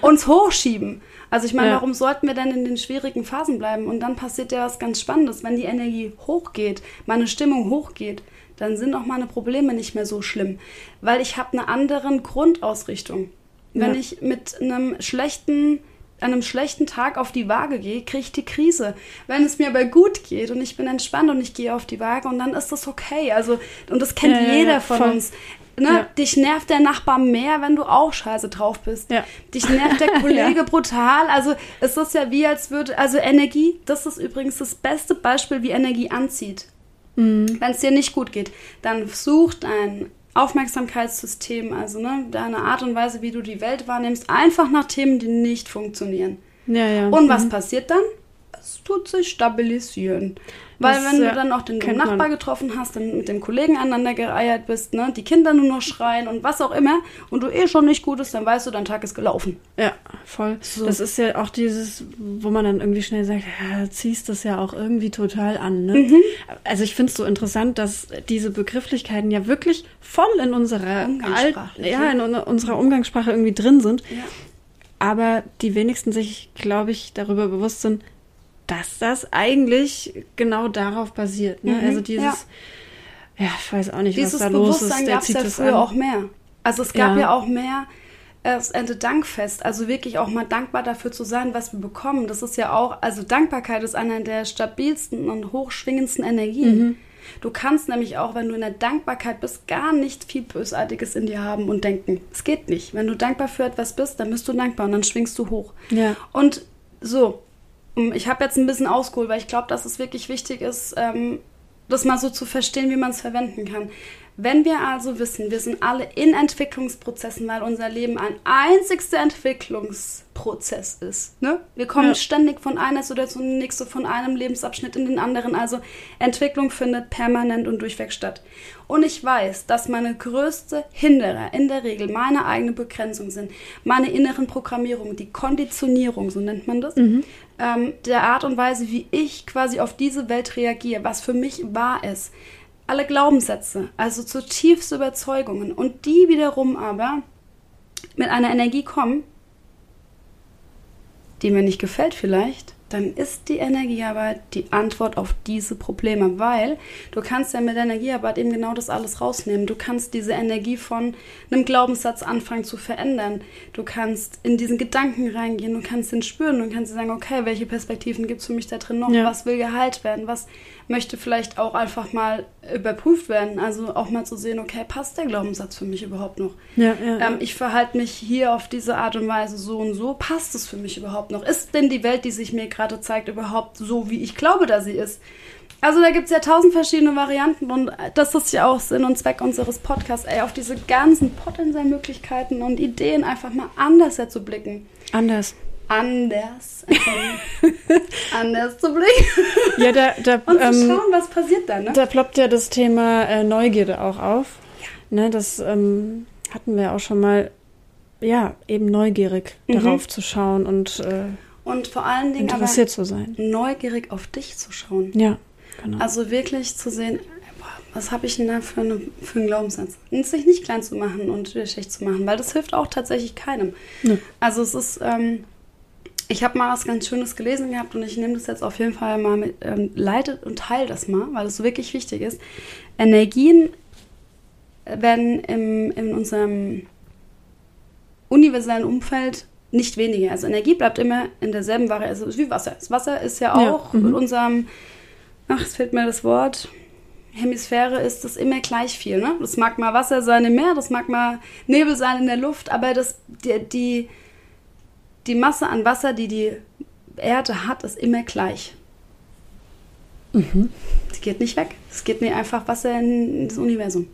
A: <laughs> uns hochschieben. Also ich meine, ja. warum sollten wir denn in den schwierigen Phasen bleiben? Und dann passiert ja was ganz Spannendes. Wenn die Energie hochgeht, meine Stimmung hochgeht, dann sind auch meine Probleme nicht mehr so schlimm, weil ich habe eine andere Grundausrichtung. Wenn ja. ich mit einem schlechten an einem schlechten Tag auf die Waage gehe, kriege ich die Krise. Wenn es mir aber gut geht und ich bin entspannt und ich gehe auf die Waage und dann ist das okay. Also, und das kennt ja, jeder von voll. uns. Ne? Ja. Dich nervt der Nachbar mehr, wenn du auch scheiße drauf bist. Ja. Dich nervt der <laughs> Kollege ja. brutal. Also es ist ja wie, als würde, also Energie, das ist übrigens das beste Beispiel, wie Energie anzieht. Mhm. Wenn es dir nicht gut geht, dann such dein Aufmerksamkeitssystem, also ne, deine Art und Weise, wie du die Welt wahrnimmst, einfach nach Themen, die nicht funktionieren. Ja, ja. Und was mhm. passiert dann? Es tut sich stabilisieren. Weil das, wenn du dann auch den Nachbar man. getroffen hast, dann mit dem Kollegen aneinander gereiert bist, ne, die Kinder nur noch schreien und was auch immer und du eh schon nicht gut ist, dann weißt du, dein Tag ist gelaufen.
B: Ja, voll. So. Das ist ja auch dieses, wo man dann irgendwie schnell sagt, ja, ziehst das ja auch irgendwie total an. Ne? Mhm. Also ich finde es so interessant, dass diese Begrifflichkeiten ja wirklich voll in unserer Umgangssprache, ja, in unserer Umgangssprache irgendwie drin sind. Ja. Aber die wenigsten sich, glaube ich, darüber bewusst sind, dass das eigentlich genau darauf basiert. Ne? Mhm, also dieses, ja. ja. ich weiß auch nicht, dieses was da los ist.
A: Der zieht ja früher an. auch mehr. Also es gab ja, ja auch mehr das Ende Dankfest, also wirklich auch mal dankbar dafür zu sein, was wir bekommen. Das ist ja auch, also Dankbarkeit ist einer der stabilsten und hochschwingendsten Energien. Mhm. Du kannst nämlich auch, wenn du in der Dankbarkeit bist, gar nicht viel Bösartiges in dir haben und denken. Es geht nicht. Wenn du dankbar für etwas bist, dann bist du dankbar und dann schwingst du hoch. Ja. Und so, ich habe jetzt ein bisschen ausgeholt, weil ich glaube, dass es wirklich wichtig ist, ähm, das mal so zu verstehen, wie man es verwenden kann. Wenn wir also wissen, wir sind alle in Entwicklungsprozessen, weil unser Leben ein einzigster Entwicklungsprozess ist. Ne? Wir kommen
B: Ja.
A: ständig von einer Situation nächste, von einem Lebensabschnitt in den anderen. Also Entwicklung findet permanent und durchweg statt. Und ich weiß, dass meine größte Hinderer in der Regel meine eigene Begrenzung sind, meine inneren Programmierungen, die Konditionierung, so nennt man das, ähm, der Art und Weise, wie ich quasi auf diese Welt reagiere, was für mich wahr ist. Alle Glaubenssätze, also zutiefste Überzeugungen und die wiederum aber mit einer Energie kommen, die mir nicht gefällt vielleicht, dann ist die Energiearbeit die Antwort auf diese Probleme, weil du kannst ja mit der Energiearbeit eben genau das alles rausnehmen. Du kannst diese Energie von einem Glaubenssatz anfangen zu verändern. Du kannst in diesen Gedanken reingehen, du kannst ihn spüren und kannst sagen, okay, welche Perspektiven gibt es für mich da drin noch?
B: Ja.
A: Was will geheilt werden? Was möchte vielleicht auch einfach mal überprüft werden? Also auch mal zu sehen, okay, passt der Glaubenssatz für mich überhaupt noch?
B: Ja, ja.
A: ähm, ich verhalte mich hier auf diese Art und Weise so und so. Passt es für mich überhaupt noch? Ist denn die Welt, die sich mir gerade zeigt, überhaupt so, wie ich glaube, dass sie ist? Also da gibt es ja tausend verschiedene Varianten und das ist ja auch Sinn und Zweck unseres Podcasts, ey, auf diese ganzen potenziellen Möglichkeiten und Ideen einfach mal anders ja zu blicken.
B: Anders.
A: Anders. <laughs> anders zu blicken.
B: Ja, da, da,
A: Und zu
B: ähm,
A: schauen, was passiert da, ne?
B: da ploppt ja das Thema äh, Neugierde auch auf. Ne, das ähm, hatten wir auch schon mal, ja, eben neugierig
A: Mhm.
B: darauf zu schauen und äh,
A: Und vor allen Dingen
B: interessiert zu sein.
A: neugierig auf dich zu schauen.
B: Ja, genau.
A: Also wirklich zu sehen, was habe ich denn da für, eine, für einen Glaubenssatz? Und sich nicht klein zu machen und schlecht zu machen, weil das hilft auch tatsächlich keinem.
B: Nö.
A: Also es ist, ähm, ich habe mal was ganz Schönes gelesen gehabt und ich nehme das jetzt auf jeden Fall mal mit, ähm, leitet und teile das mal, weil es wirklich wichtig ist. Energien werden im, in unserem universellen Umfeld nicht weniger. Also Energie bleibt immer in derselben Variante. Also wie Wasser. Das Wasser ist ja
B: Ja,
A: auch
B: mhm.
A: in unserem, ach, es fehlt mir das Wort, Hemisphäre ist das immer gleich viel. Ne? Das mag mal Wasser sein im Meer, das mag mal Nebel sein in der Luft, aber das, die, die, die Masse an Wasser, die die Erde hat, ist immer gleich.
B: Mhm.
A: Die geht nicht weg. Es geht nicht einfach Wasser in, das Universum.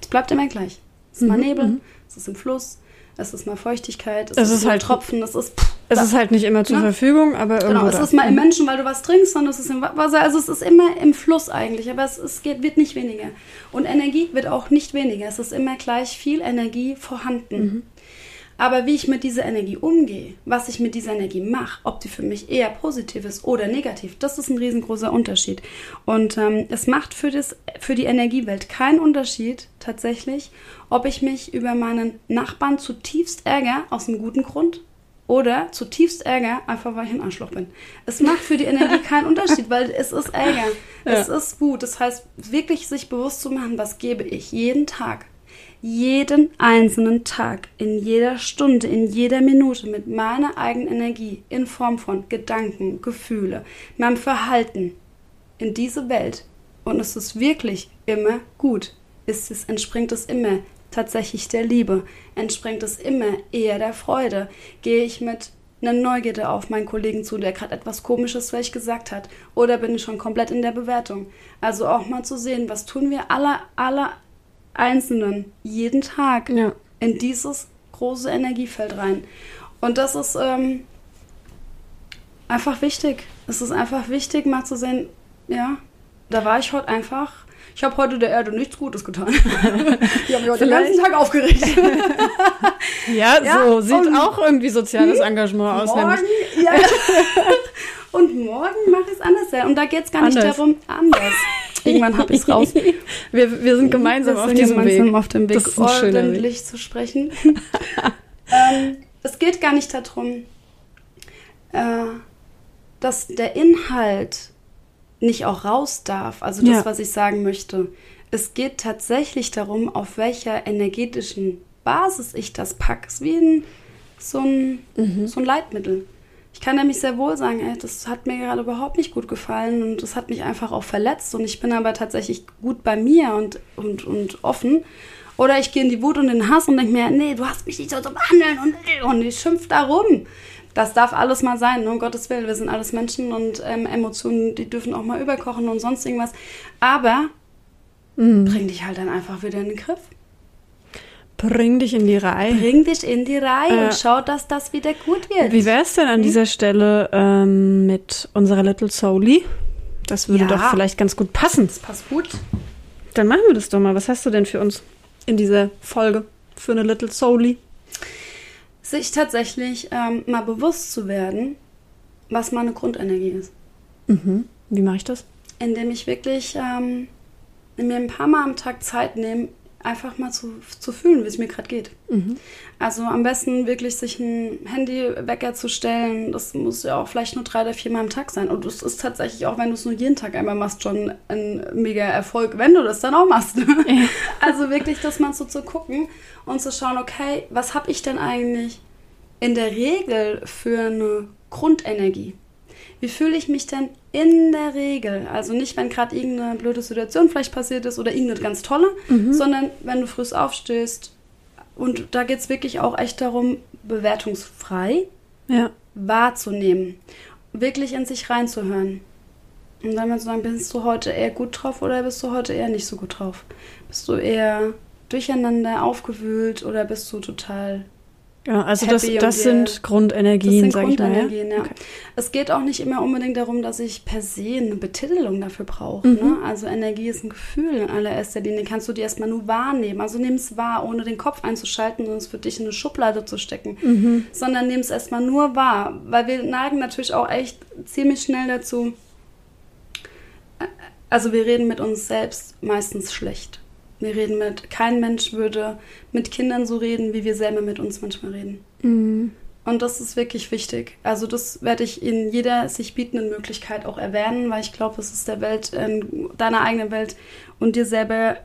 A: Es bleibt immer gleich. Es ist mal
B: Mhm,
A: Nebel,
B: mhm.
A: es ist im Fluss, es ist mal Feuchtigkeit, es,
B: Es
A: ist,
B: ist
A: mal
B: halt-
A: Tropfen, es ist pff,
B: es
A: da.
B: ist halt nicht immer zur
A: Ne?
B: Verfügung, aber irgendwo
A: Genau, es
B: da.
A: ist mal im
B: Mhm.
A: Menschen, weil du was trinkst, sondern es ist im Wa- Wasser. Also es ist immer im Fluss eigentlich, aber es, es geht, wird nicht weniger. Und Energie wird auch nicht weniger. Es ist immer gleich viel Energie vorhanden. Aber wie ich mit dieser Energie umgehe, was ich mit dieser Energie mache, ob die für mich eher positiv ist oder negativ, das ist ein riesengroßer Unterschied. Und ähm, es macht für, das, für die Energiewelt keinen Unterschied tatsächlich, ob ich mich über meinen Nachbarn zutiefst ärgere, aus einem guten Grund, oder zutiefst Ärger, einfach weil ich ein Arschloch bin. Es macht für die Energie <laughs> keinen Unterschied, weil es ist Ärger. Es ist Wut. Das heißt, wirklich sich bewusst zu machen, was gebe ich jeden Tag, jeden einzelnen Tag, in jeder Stunde, in jeder Minute mit meiner eigenen Energie in Form von Gedanken, Gefühle, meinem Verhalten in diese Welt. Und es ist wirklich immer gut. Ist es, entspringt es immer tatsächlich der Liebe? Entspringt es immer eher der Freude? Gehe ich mit einer Neugierde auf meinen Kollegen zu, der gerade etwas Komisches vielleicht gesagt hat? Oder bin ich schon komplett in der Bewertung? Also auch mal zu sehen, was tun wir alle, alle Einzelnen jeden Tag
B: Ja.
A: in dieses große Energiefeld rein. Und das ist ähm, einfach wichtig. Es ist einfach wichtig, mal zu sehen, ja, da war ich heute einfach. Ich habe heute der Erde nichts Gutes getan. <laughs> ich habe mich heute den ganzen Tag aufgeregt. <laughs>
B: Ja,
A: Ja,
B: so sieht auch irgendwie soziales Engagement aus.
A: morgen, ja. <laughs> Und morgen mache ich es anders. Und da geht es gar nicht
B: Anders.
A: darum, anders. Irgendwann habe ich es raus. <laughs>
B: Wir, wir sind gemeinsam
A: Wir
B: auf
A: sind
B: diesem
A: gemeinsam
B: Weg.
A: auf dem Weg,
B: Das schöner Weg.
A: ordentlich zu sprechen. <laughs> ähm, es geht gar nicht darum, äh, dass der Inhalt nicht auch raus darf. Also das,
B: Ja.
A: was ich sagen möchte. Es geht tatsächlich darum, auf welcher energetischen Basis ich das packe. Es ist wie ein, so, ein,
B: Mhm.
A: so ein Leitmittel. Ich kann nämlich sehr wohl sagen, ey, das hat mir gerade überhaupt nicht gut gefallen und das hat mich einfach auch verletzt und ich bin aber tatsächlich gut bei mir und, und, und offen. Oder ich gehe in die Wut und den Hass und denke mir, nee, du hast mich nicht so zu behandeln und, und ich schimpf da rum. Das darf alles mal sein, ne? um Gottes Willen. Wir sind alles Menschen und ähm, Emotionen, die dürfen auch mal überkochen und sonst irgendwas. Aber
B: Mhm.
A: bring dich halt dann einfach wieder in den Griff.
B: Bring dich in die Reihe.
A: Bring dich in die Reihe
B: Ja.
A: und schau, dass das wieder gut wird.
B: Wie wäre es denn an dieser Stelle ähm, mit unserer Little Souli? Das würde
A: Ja.
B: doch vielleicht ganz gut passen.
A: Das passt gut.
B: Dann machen wir das doch mal. Was hast du denn für uns in dieser Folge für eine Little Souli?
A: Sich tatsächlich ähm, mal bewusst zu werden, was meine Grundenergie ist.
B: Mhm. Wie mache ich das?
A: Indem ich wirklich ähm, mir ein paar Mal am Tag Zeit nehme, einfach mal zu, zu fühlen, wie es mir gerade geht.
B: Mhm.
A: Also am besten wirklich sich ein Handywecker zu stellen. Das muss ja auch vielleicht nur drei oder vier Mal am Tag sein. Und es ist tatsächlich auch, wenn du es nur jeden Tag einmal machst, schon ein mega Erfolg, wenn du das dann auch machst. <laughs> Also wirklich das mal so zu gucken und zu schauen, okay, was habe ich denn eigentlich in der Regel für eine Grundenergie? Wie fühle ich mich denn in der Regel? Also nicht, wenn gerade irgendeine blöde Situation vielleicht passiert ist oder irgendeine ganz tolle, sondern wenn du früh aufstehst. Und da geht es wirklich auch echt darum, bewertungsfrei
B: Ja.
A: wahrzunehmen. Wirklich in sich reinzuhören. Und dann mal zu sagen, bist du heute eher gut drauf oder bist du heute eher nicht so gut drauf? Bist du eher durcheinander, aufgewühlt oder bist du total
B: Ja, also das, das sind Grundenergien,
A: das
B: sag ich mal. Ja?
A: ja. Es geht auch nicht immer unbedingt darum, dass ich per se eine Betitelung dafür brauche. Ne? Also Energie ist ein Gefühl in allererster Linie. Kannst du die erstmal nur wahrnehmen. Also nimm es wahr, ohne den Kopf einzuschalten und es für dich in eine Schublade zu stecken. Sondern nimm es erstmal nur wahr. Weil wir neigen natürlich auch echt ziemlich schnell dazu. Also wir reden mit uns selbst meistens schlecht. Wir reden mit, kein Mensch würde mit Kindern so reden, wie wir selber mit uns manchmal reden.
B: Mhm.
A: Und das ist wirklich wichtig. Also das werde ich in jeder sich bietenden Möglichkeit auch erwähnen, weil ich glaube, es ist der Welt, in deiner eigenen Welt und dir selber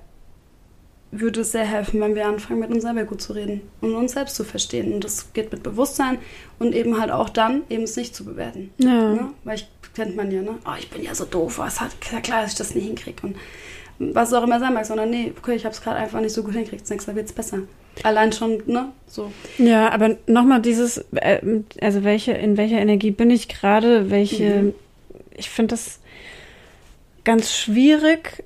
A: würde es sehr helfen, wenn wir anfangen, mit uns selber gut zu reden und uns selbst zu verstehen. Und das geht mit Bewusstsein und eben halt auch dann, eben es nicht zu bewerten.
B: Ja.
A: Ne? Weil ich kennt man ja, ne? Oh, ich bin ja so doof, was hat ja klar, dass ich das nicht hinkriege. Und was es auch immer sein mag, sondern nee, okay, ich habe es gerade einfach nicht so gut hinkriegt. Das nächste Mal wird es besser. Allein schon, ne? So.
B: Ja, aber nochmal dieses, äh, also welche, in welcher Energie bin ich gerade, welche,
A: Mhm.
B: ich finde das ganz schwierig,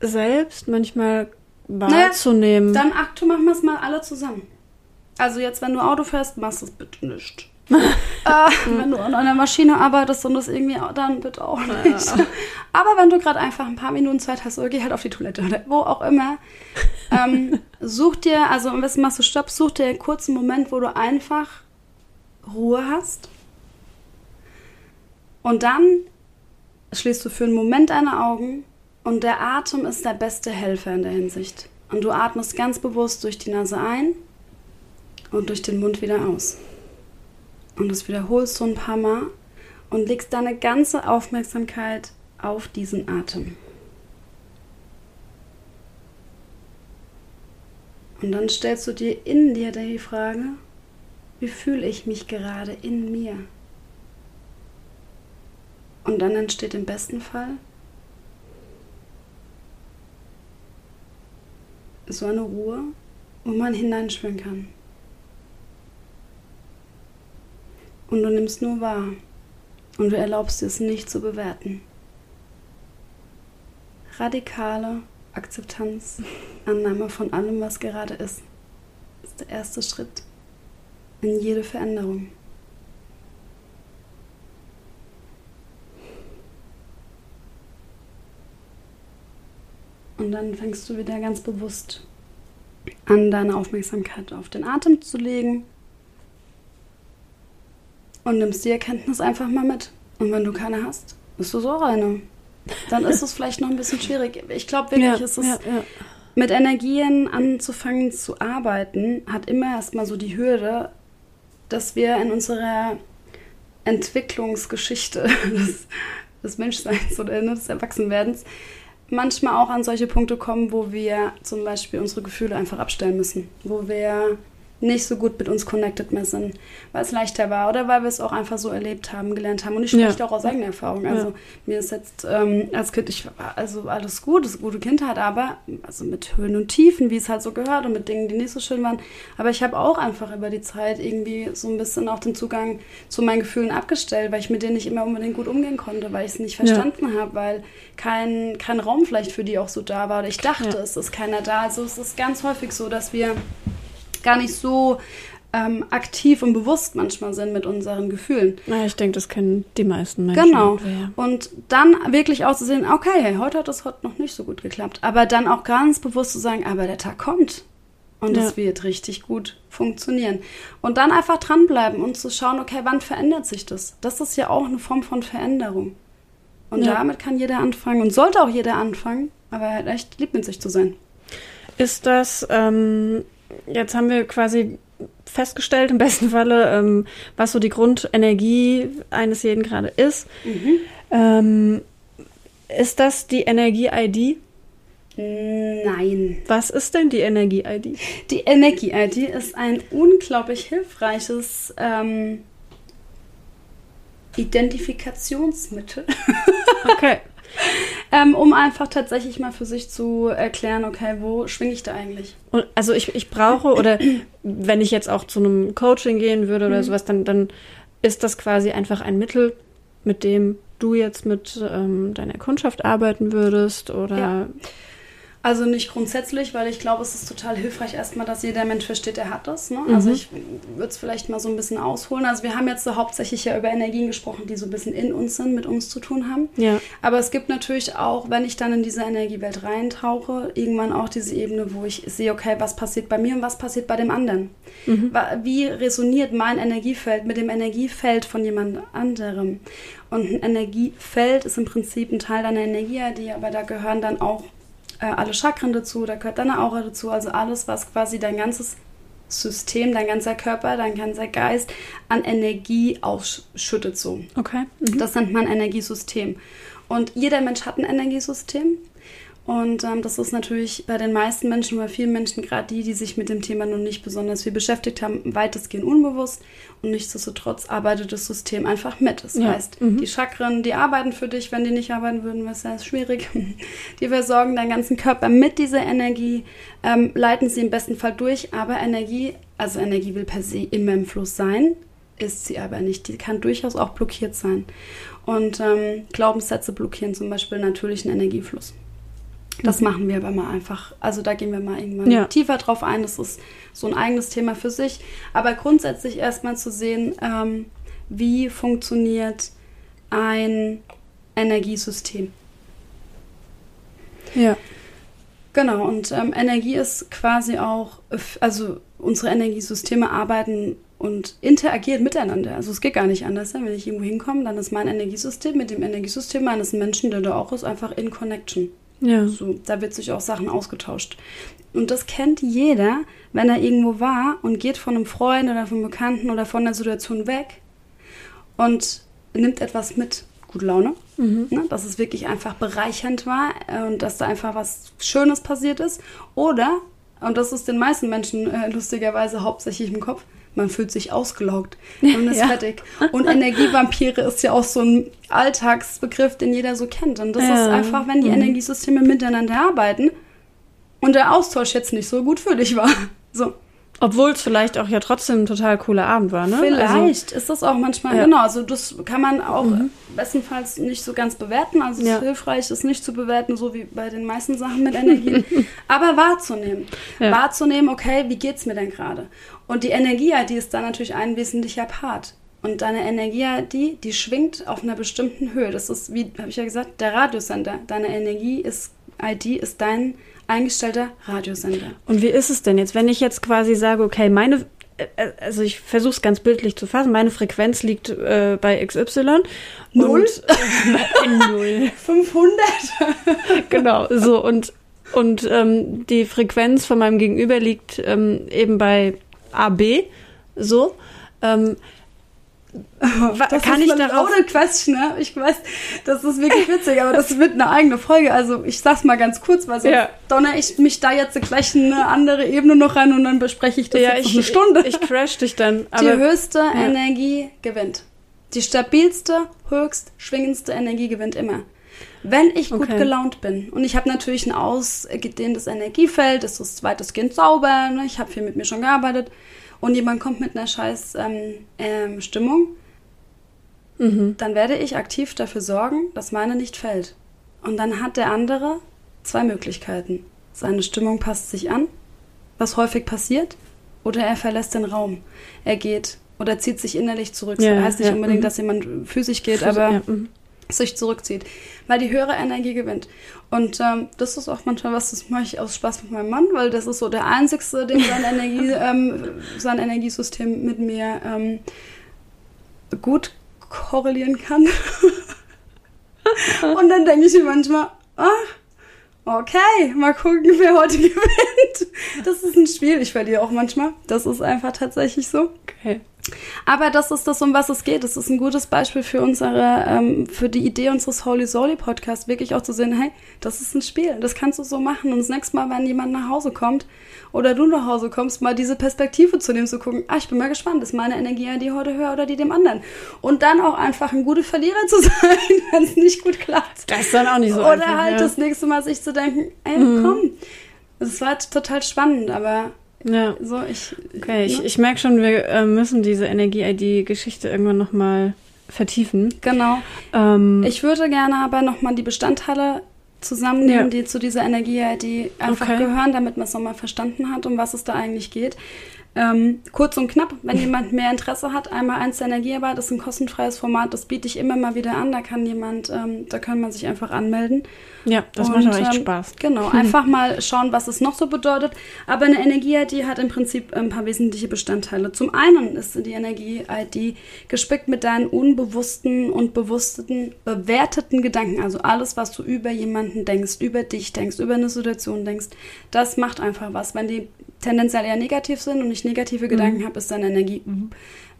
B: selbst manchmal wahrzunehmen.
A: Dann ach, du machen wir es mal alle zusammen. Also jetzt, wenn du Auto fährst, machst du es bitte nicht. Äh, <laughs> wenn du an einer Maschine arbeitest und das irgendwie, auch- dann bitte auch nicht. Aber wenn du gerade einfach ein paar Minuten Zeit hast, oder geh halt auf die Toilette oder wo auch immer, ähm, such dir, also am besten machst du Stopp, such dir einen kurzen Moment, wo du einfach Ruhe hast. Und dann schließt du für einen Moment deine Augen und der Atem ist der beste Helfer in der Hinsicht. Und du atmest ganz bewusst durch die Nase ein und durch den Mund wieder aus. Und das wiederholst du ein paar Mal und legst deine ganze Aufmerksamkeit auf diesen Atem. Und dann stellst du dir in dir die Frage, wie fühle ich mich gerade in mir? Und dann entsteht im besten Fall so eine Ruhe, wo man hineinspüren kann. Und du nimmst nur wahr. Und du erlaubst dir es nicht zu bewerten. Radikale Akzeptanz, <laughs> Annahme von allem, was gerade ist, ist der erste Schritt in jede Veränderung. Und dann fängst du wieder ganz bewusst an, deine Aufmerksamkeit auf den Atem zu legen und nimmst die Erkenntnis einfach mal mit. Und wenn du keine hast, bist du so eine. Dann ist es vielleicht noch ein bisschen schwierig. Ich glaube wirklich,
B: ja,
A: ist es
B: ja, ja.
A: mit Energien anzufangen zu arbeiten, hat immer erstmal so die Hürde, dass wir in unserer Entwicklungsgeschichte <laughs> des, des Menschseins oder ne, des Erwachsenwerdens manchmal auch an solche Punkte kommen, wo wir zum Beispiel unsere Gefühle einfach abstellen müssen, wo wir nicht so gut mit uns connected mehr sind, weil es leichter war oder weil wir es auch einfach so erlebt haben, gelernt haben. Und ich
B: Ja.
A: spreche auch aus eigener Erfahrung. Also
B: Ja.
A: mir ist jetzt ähm, als Kind, ich war also alles gut, es ist eine gute Kindheit, aber also mit Höhen und Tiefen, wie es halt so gehört und mit Dingen, die nicht so schön waren. Aber ich habe auch einfach über die Zeit irgendwie so ein bisschen auch den Zugang zu meinen Gefühlen abgestellt, weil ich mit denen nicht immer unbedingt gut umgehen konnte, weil ich es nicht
B: Ja.
A: verstanden habe, weil kein, kein Raum vielleicht für die auch so da war. Oder ich dachte,
B: Ja.
A: es ist keiner da. Also es ist ganz häufig so, dass wir gar nicht so ähm, aktiv und bewusst manchmal sind mit unseren Gefühlen.
B: Na, ich denke, das kennen die meisten Menschen.
A: Genau.
B: ja.
A: Und dann wirklich auch zu sehen, okay, heute hat das heute noch nicht so gut geklappt. Aber dann auch ganz bewusst zu sagen, aber der Tag kommt. Und es
B: Ja.
A: wird richtig gut funktionieren. Und dann einfach dranbleiben und zu schauen, okay, wann verändert sich das? Das ist ja auch eine Form von Veränderung. Und
B: Ja.
A: damit kann jeder anfangen und sollte auch jeder anfangen, aber halt echt lieb mit sich zu sein.
B: Ist das, ähm, jetzt haben wir quasi festgestellt, im besten Falle, ähm, was so die Grundenergie eines jeden gerade ist. Ähm, ist das die Energie-ID?
A: Nein.
B: Was ist denn die Energie-ID?
A: Die Energie-ID ist ein unglaublich hilfreiches ähm, Identifikationsmittel,
B: Okay. <laughs>
A: ähm, um einfach tatsächlich mal für sich zu erklären, okay, wo schwinge ich da eigentlich?
B: Und also ich, ich brauche, oder wenn ich jetzt auch zu einem Coaching gehen würde oder sowas, dann, dann ist das quasi einfach ein Mittel, mit dem du jetzt mit ähm, deiner Kundschaft arbeiten würdest oder
A: Ja. Also nicht grundsätzlich, weil ich glaube, es ist total hilfreich erstmal, dass jeder Mensch versteht, er hat das. Ne? Also ich würde es vielleicht mal so ein bisschen ausholen. Also wir haben jetzt so hauptsächlich ja über Energien gesprochen, die so ein bisschen in uns sind, mit uns zu tun haben.
B: Ja.
A: Aber es gibt natürlich auch, wenn ich dann in diese Energiewelt reintauche, irgendwann auch diese Ebene, wo ich sehe, okay, was passiert bei mir und was passiert bei dem anderen. Wa- Wie resoniert mein Energiefeld mit dem Energiefeld von jemand anderem? Und ein Energiefeld ist im Prinzip ein Teil deiner Energie, aber da gehören dann auch äh, alle Chakren dazu, da gehört deine Aura dazu, also alles, was quasi dein ganzes System, dein ganzer Körper, dein ganzer Geist an Energie ausschüttet so.
B: Okay. Mhm.
A: Das nennt man Energiesystem. Und jeder Mensch hat ein Energiesystem. Und ähm, das ist natürlich bei den meisten Menschen, bei vielen Menschen, gerade die, die sich mit dem Thema noch nicht besonders viel beschäftigt haben, weitestgehend unbewusst. Und nichtsdestotrotz arbeitet das System einfach mit. Das
B: Ja.
A: heißt, die Chakren, die arbeiten für dich. Wenn die nicht arbeiten würden, wäre es sehr schwierig. <laughs> Die versorgen deinen ganzen Körper mit dieser Energie, ähm, leiten sie im besten Fall durch. Aber Energie, also Energie will per se immer im Fluss sein, ist sie aber nicht. Die kann durchaus auch blockiert sein. Und ähm, Glaubenssätze blockieren zum Beispiel natürlichen Energiefluss. Das machen wir aber mal einfach. Also da gehen wir mal irgendwann
B: Ja.
A: tiefer drauf ein. Das ist so ein eigenes Thema für sich. Aber grundsätzlich erstmal zu sehen, ähm, wie funktioniert ein Energiesystem.
B: Ja.
A: Genau, und ähm, Energie ist quasi auch, also unsere Energiesysteme arbeiten und interagieren miteinander. Also es geht gar nicht anders. Wenn ich irgendwo hinkomme, dann ist mein Energiesystem mit dem Energiesystem eines Menschen, der da auch ist, einfach in Connection.
B: Ja.
A: So, da wird sich auch Sachen ausgetauscht. Und das kennt jeder, wenn er irgendwo war und geht von einem Freund oder von einem Bekannten oder von der Situation weg und nimmt etwas mit. Gute Laune. Ne, dass es wirklich einfach bereichernd war und dass da einfach was Schönes passiert ist. Oder, und das ist den meisten Menschen äh, lustigerweise hauptsächlich im Kopf, man fühlt sich ausgelaugt <laughs> und ist
B: Ja.
A: fertig. Und Energievampire ist ja auch so ein Alltagsbegriff, den jeder so kennt. Und das
B: Ja.
A: ist einfach, wenn die Energiesysteme miteinander arbeiten und der Austausch jetzt nicht so gut für dich war. <laughs> So.
B: Obwohl es vielleicht auch ja trotzdem ein total cooler Abend war, ne?
A: Vielleicht ist das auch manchmal,
B: Ja. Mhm.
A: genau, also das kann man auch bestenfalls nicht so ganz bewerten. Also es
B: Ja.
A: ist hilfreich, es nicht zu bewerten, so wie bei den meisten Sachen mit Energie, <laughs> aber wahrzunehmen.
B: Ja.
A: Wahrzunehmen, okay, wie geht's mir denn gerade? Und die Energie, die ist da natürlich ein wesentlicher Part. Und deine Energie, die, die schwingt auf einer bestimmten Höhe. Das ist, wie habe ich ja gesagt, der Radiosender. Deine Energie ist, ID ist dein eingestellter Radiosender.
B: Und wie ist es denn jetzt, wenn ich jetzt quasi sage, okay, meine, äh, also ich versuche es ganz bildlich zu fassen, meine Frequenz liegt äh, bei XY.
A: Null? <laughs>
B: Null.
A: 500? <laughs>
B: genau, so und und ähm, die Frequenz von meinem Gegenüber liegt ähm, eben bei AB, so. Ähm, <laughs>
A: das
B: kann
A: ist
B: ich darauf-
A: loaded question, ne? Ich weiß, das ist wirklich witzig, aber das wird eine eigene Folge. Also ich sag's mal ganz kurz, weil sonst
B: Ja.
A: donner ich mich da jetzt gleich in eine andere Ebene noch rein und dann bespreche ich das
B: ja,
A: jetzt
B: ich,
A: noch eine Stunde.
B: ich crash dich dann.
A: Die höchste Energie gewinnt. Die stabilste, höchst schwingendste Energie gewinnt immer. Wenn ich gut
B: Okay.
A: gelaunt bin und ich habe natürlich ein ausgedehntes Energiefeld, das ist weitestgehend sauber, ne? ich habe viel mit mir schon gearbeitet und jemand kommt mit einer scheiß ähm, ähm, Stimmung,
B: Mhm.
A: dann werde ich aktiv dafür sorgen, dass meine nicht fällt. Und dann hat der andere zwei Möglichkeiten. Seine Stimmung passt sich an, was häufig passiert, oder er verlässt den Raum. Er geht oder zieht sich innerlich zurück. Das
B: Ja,
A: heißt nicht
B: ja,
A: unbedingt,
B: mhm.
A: dass jemand physisch geht, aber
B: ja, mhm.
A: Sich zurückzieht, weil die höhere Energie gewinnt. Und ähm, das ist auch manchmal was, das mache ich aus Spaß mit meinem Mann, weil das ist so der einzigste, dem sein, Energie, <laughs> ähm, sein Energiesystem mit mir ähm, gut korrelieren kann. <laughs> Und dann denke ich mir manchmal, ah, okay, mal gucken, wer heute <laughs> gewinnt. Das ist ein Spiel, ich verliere auch manchmal. Das ist einfach tatsächlich so.
B: Okay.
A: Aber das ist das, um was es geht. Das ist ein gutes Beispiel für unsere, ähm, für die Idee unseres Holy Soli Podcasts, wirklich auch zu sehen, hey, das ist ein Spiel, das kannst du so machen. Und das nächste Mal, wenn jemand nach Hause kommt oder du nach Hause kommst, mal diese Perspektive zu nehmen, zu gucken, ah, ich bin mal gespannt, ist meine Energie die heute höher oder die dem anderen? Und dann auch einfach ein guter Verlierer <laughs> zu sein, wenn es nicht gut klappt.
B: Das ist dann auch nicht so
A: Oder
B: einfach,
A: halt
B: ja.
A: das nächste Mal sich zu denken, ey, komm. Es war total spannend, aber
B: Ja.
A: so, ich.
B: Okay, ich,
A: ne?
B: ich merke schon, wir äh, müssen diese Energie-ID-Geschichte irgendwann nochmal vertiefen.
A: Genau.
B: Ähm,
A: Ich würde gerne aber nochmal die Bestandteile zusammennehmen,
B: Ja.
A: die zu dieser Energie, die einfach
B: Okay.
A: gehören, damit man es nochmal verstanden hat, um was es da eigentlich geht. Ähm, kurz und knapp, wenn <laughs> jemand mehr Interesse hat, einmal eins der Energiearbeit ist ein kostenfreies Format, das biete ich immer mal wieder an. Da kann jemand, ähm, da kann man sich einfach anmelden.
B: Ja, das
A: Und,
B: macht auch echt
A: ähm,
B: Spaß.
A: Genau, <laughs> einfach mal schauen, was es noch so bedeutet. Aber eine Energie-ID hat im Prinzip ein paar wesentliche Bestandteile. Zum einen ist die Energie-ID gespickt mit deinen unbewussten und bewussten, bewerteten Gedanken. Also alles, was du über jemanden denkst, über dich denkst, über eine Situation denkst, das macht einfach was. Wenn die tendenziell eher negativ sind und ich negative Gedanken habe, ist deine Energie.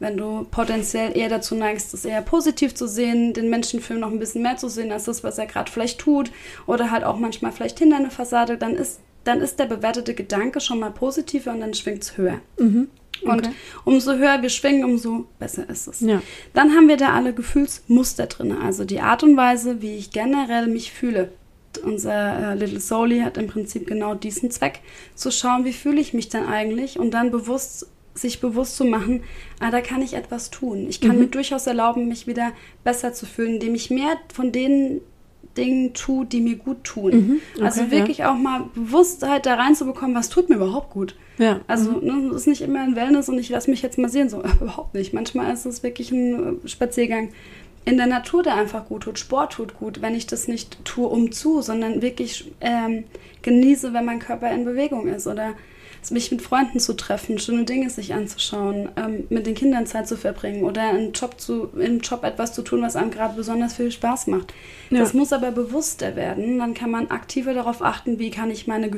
A: Wenn du potenziell eher dazu neigst, es eher positiv zu sehen, den Menschenfilm noch ein bisschen mehr zu sehen als das, was er gerade vielleicht tut, oder halt auch manchmal vielleicht hinter eine Fassade, dann ist, dann ist der bewertete Gedanke schon mal positiver und dann schwingt es höher. Und
B: Okay.
A: umso höher wir schwingen, umso besser ist es.
B: Ja.
A: Dann haben wir da alle Gefühlsmuster drin, also die Art und Weise, wie ich generell mich fühle. Unser äh, Little Souli hat im Prinzip genau diesen Zweck, zu schauen, wie fühle ich mich denn eigentlich und dann bewusst sich bewusst zu machen, ah, da kann ich etwas tun. Ich kann mir durchaus erlauben, mich wieder besser zu fühlen, indem ich mehr von den Dingen tue, die mir gut tun.
B: okay,
A: also
B: ja.
A: wirklich auch mal Bewusstheit da reinzubekommen, was tut mir überhaupt gut.
B: Ja.
A: Also ne, es ist nicht immer ein Wellness und ich lasse mich jetzt mal sehen, so <laughs> überhaupt nicht. Manchmal ist es wirklich ein äh, Spaziergang in der Natur, der einfach gut tut. Sport tut gut, wenn ich das nicht tue um zu, sondern wirklich ähm, genieße, wenn mein Körper in Bewegung ist oder mich mit Freunden zu treffen, schöne Dinge sich anzuschauen, ähm, mit den Kindern Zeit zu verbringen oder einen Job zu, im Job etwas zu tun, was einem gerade besonders viel Spaß macht.
B: Ja.
A: Das muss aber bewusster werden. Dann kann man aktiver darauf achten, wie kann ich meine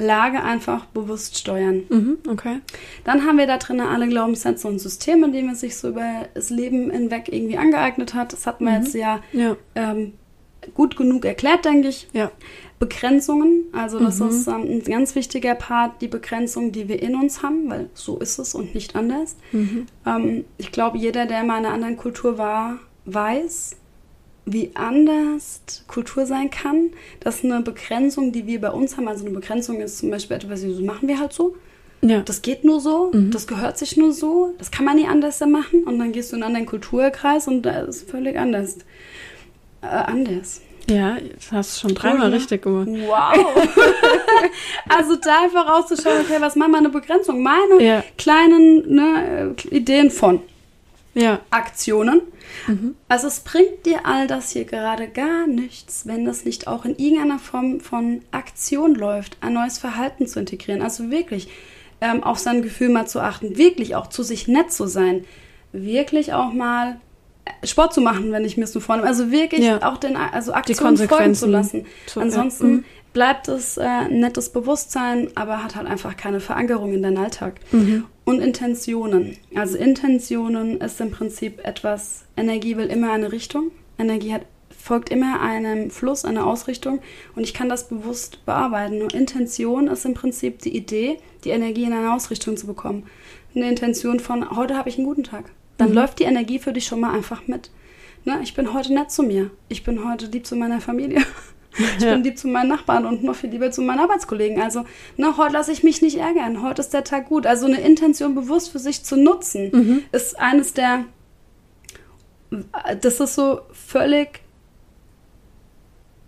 A: Gefühlslage einfach bewusst steuern.
B: Mhm, okay.
A: Dann haben wir da drin alle Glaubenssätze und Systeme, die man sich so über das Leben hinweg irgendwie angeeignet hat. Das hat man jetzt ja
B: Ja.
A: ähm, gut genug erklärt, denke ich.
B: Ja.
A: Begrenzungen, also das
B: Mhm.
A: ist ähm, ein ganz wichtiger Part, die Begrenzung, die wir in uns haben, weil so ist es und nicht anders.
B: Mhm.
A: Ähm, ich glaube, jeder, der mal in einer anderen Kultur war, weiß, wie anders Kultur sein kann. Das ist eine Begrenzung, die wir bei uns haben. Also eine Begrenzung ist zum Beispiel etwas, so machen wir halt so.
B: Ja.
A: Das geht nur so, das gehört sich nur so, das kann man nie anders machen. Und dann gehst du in einen anderen Kulturkreis und da ist völlig anders. Äh, anders.
B: ja, das hast du schon dreimal
A: ja.
B: richtig gemacht.
A: Wow. <laughs> also da einfach rauszuschauen, okay, was machen wir eine Begrenzung? Meine
B: Ja.
A: kleinen ne, äh, Ideen von
B: Ja.
A: Aktionen. Also es bringt dir all das hier gerade gar nichts, wenn das nicht auch in irgendeiner Form von Aktion läuft, ein neues Verhalten zu integrieren. Also wirklich ähm, auf sein Gefühl mal zu achten, wirklich auch zu sich nett zu sein, wirklich auch mal äh, Sport zu machen, wenn ich mir es nur vornehme. Also wirklich
B: Ja.
A: auch den also Aktionen folgen zu lassen.
B: zu- ja.
A: Ansonsten
B: Mhm.
A: bleibt es äh, nettes Bewusstsein, aber hat halt einfach keine Verankerung in deinen Alltag.
B: Mhm.
A: Und Intentionen. Also Intentionen ist im Prinzip etwas, Energie will immer eine Richtung. Energie hat, folgt immer einem Fluss, einer Ausrichtung und ich kann das bewusst bearbeiten. Und Intention ist im Prinzip die Idee, die Energie in eine Ausrichtung zu bekommen. Eine Intention von, heute habe ich einen guten Tag. Dann mhm. läuft die Energie für dich schon mal einfach mit. Ne? Ich bin heute nett zu mir. Ich bin heute lieb zu meiner Familie. <laughs> Ich ja. bin lieb zu meinen Nachbarn und noch viel lieber zu meinen Arbeitskollegen. Also, ne, heute lasse ich mich nicht ärgern. Heute ist der Tag gut. Also eine Intention bewusst für sich zu nutzen, mhm. ist eines der. Das ist so völlig.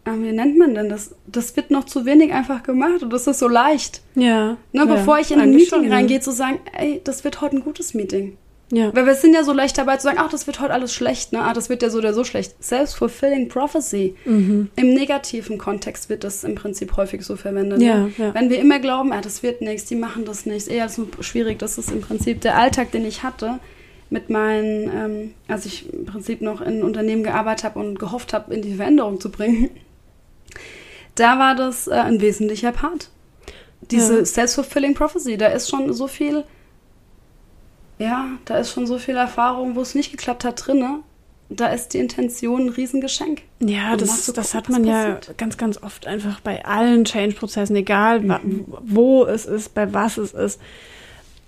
A: Ah, wie nennt man denn das? Das wird noch zu wenig einfach gemacht und das ist so leicht.
B: Ja.
A: Ne, bevor ja, ich in ein Meeting reingehe, zu sagen, ey, das wird heute ein gutes Meeting. Ja. Weil wir sind ja so leicht dabei zu sagen, ach, das wird heute alles schlecht, ne? Ah, das wird ja so oder so schlecht. Self-fulfilling prophecy. Mhm. Im negativen Kontext wird das im Prinzip häufig so verwendet. Ja, ne? ja. Wenn wir immer glauben, ah, das wird nichts, die machen das nicht, eher so schwierig, das ist im Prinzip der Alltag, den ich hatte mit meinen, ähm, als ich im Prinzip noch in Unternehmen gearbeitet habe und gehofft habe, in die Veränderung zu bringen. <laughs> Da war das äh, ein wesentlicher Part. Diese ja. self-fulfilling prophecy, da ist schon so viel ja, da ist schon so viel Erfahrung, wo es nicht geklappt hat, drin. Da ist die Intention ein Riesengeschenk.
B: Ja, das, das hat man ja ganz, ganz oft einfach bei allen Change-Prozessen, egal mhm. wo es ist, bei was es ist.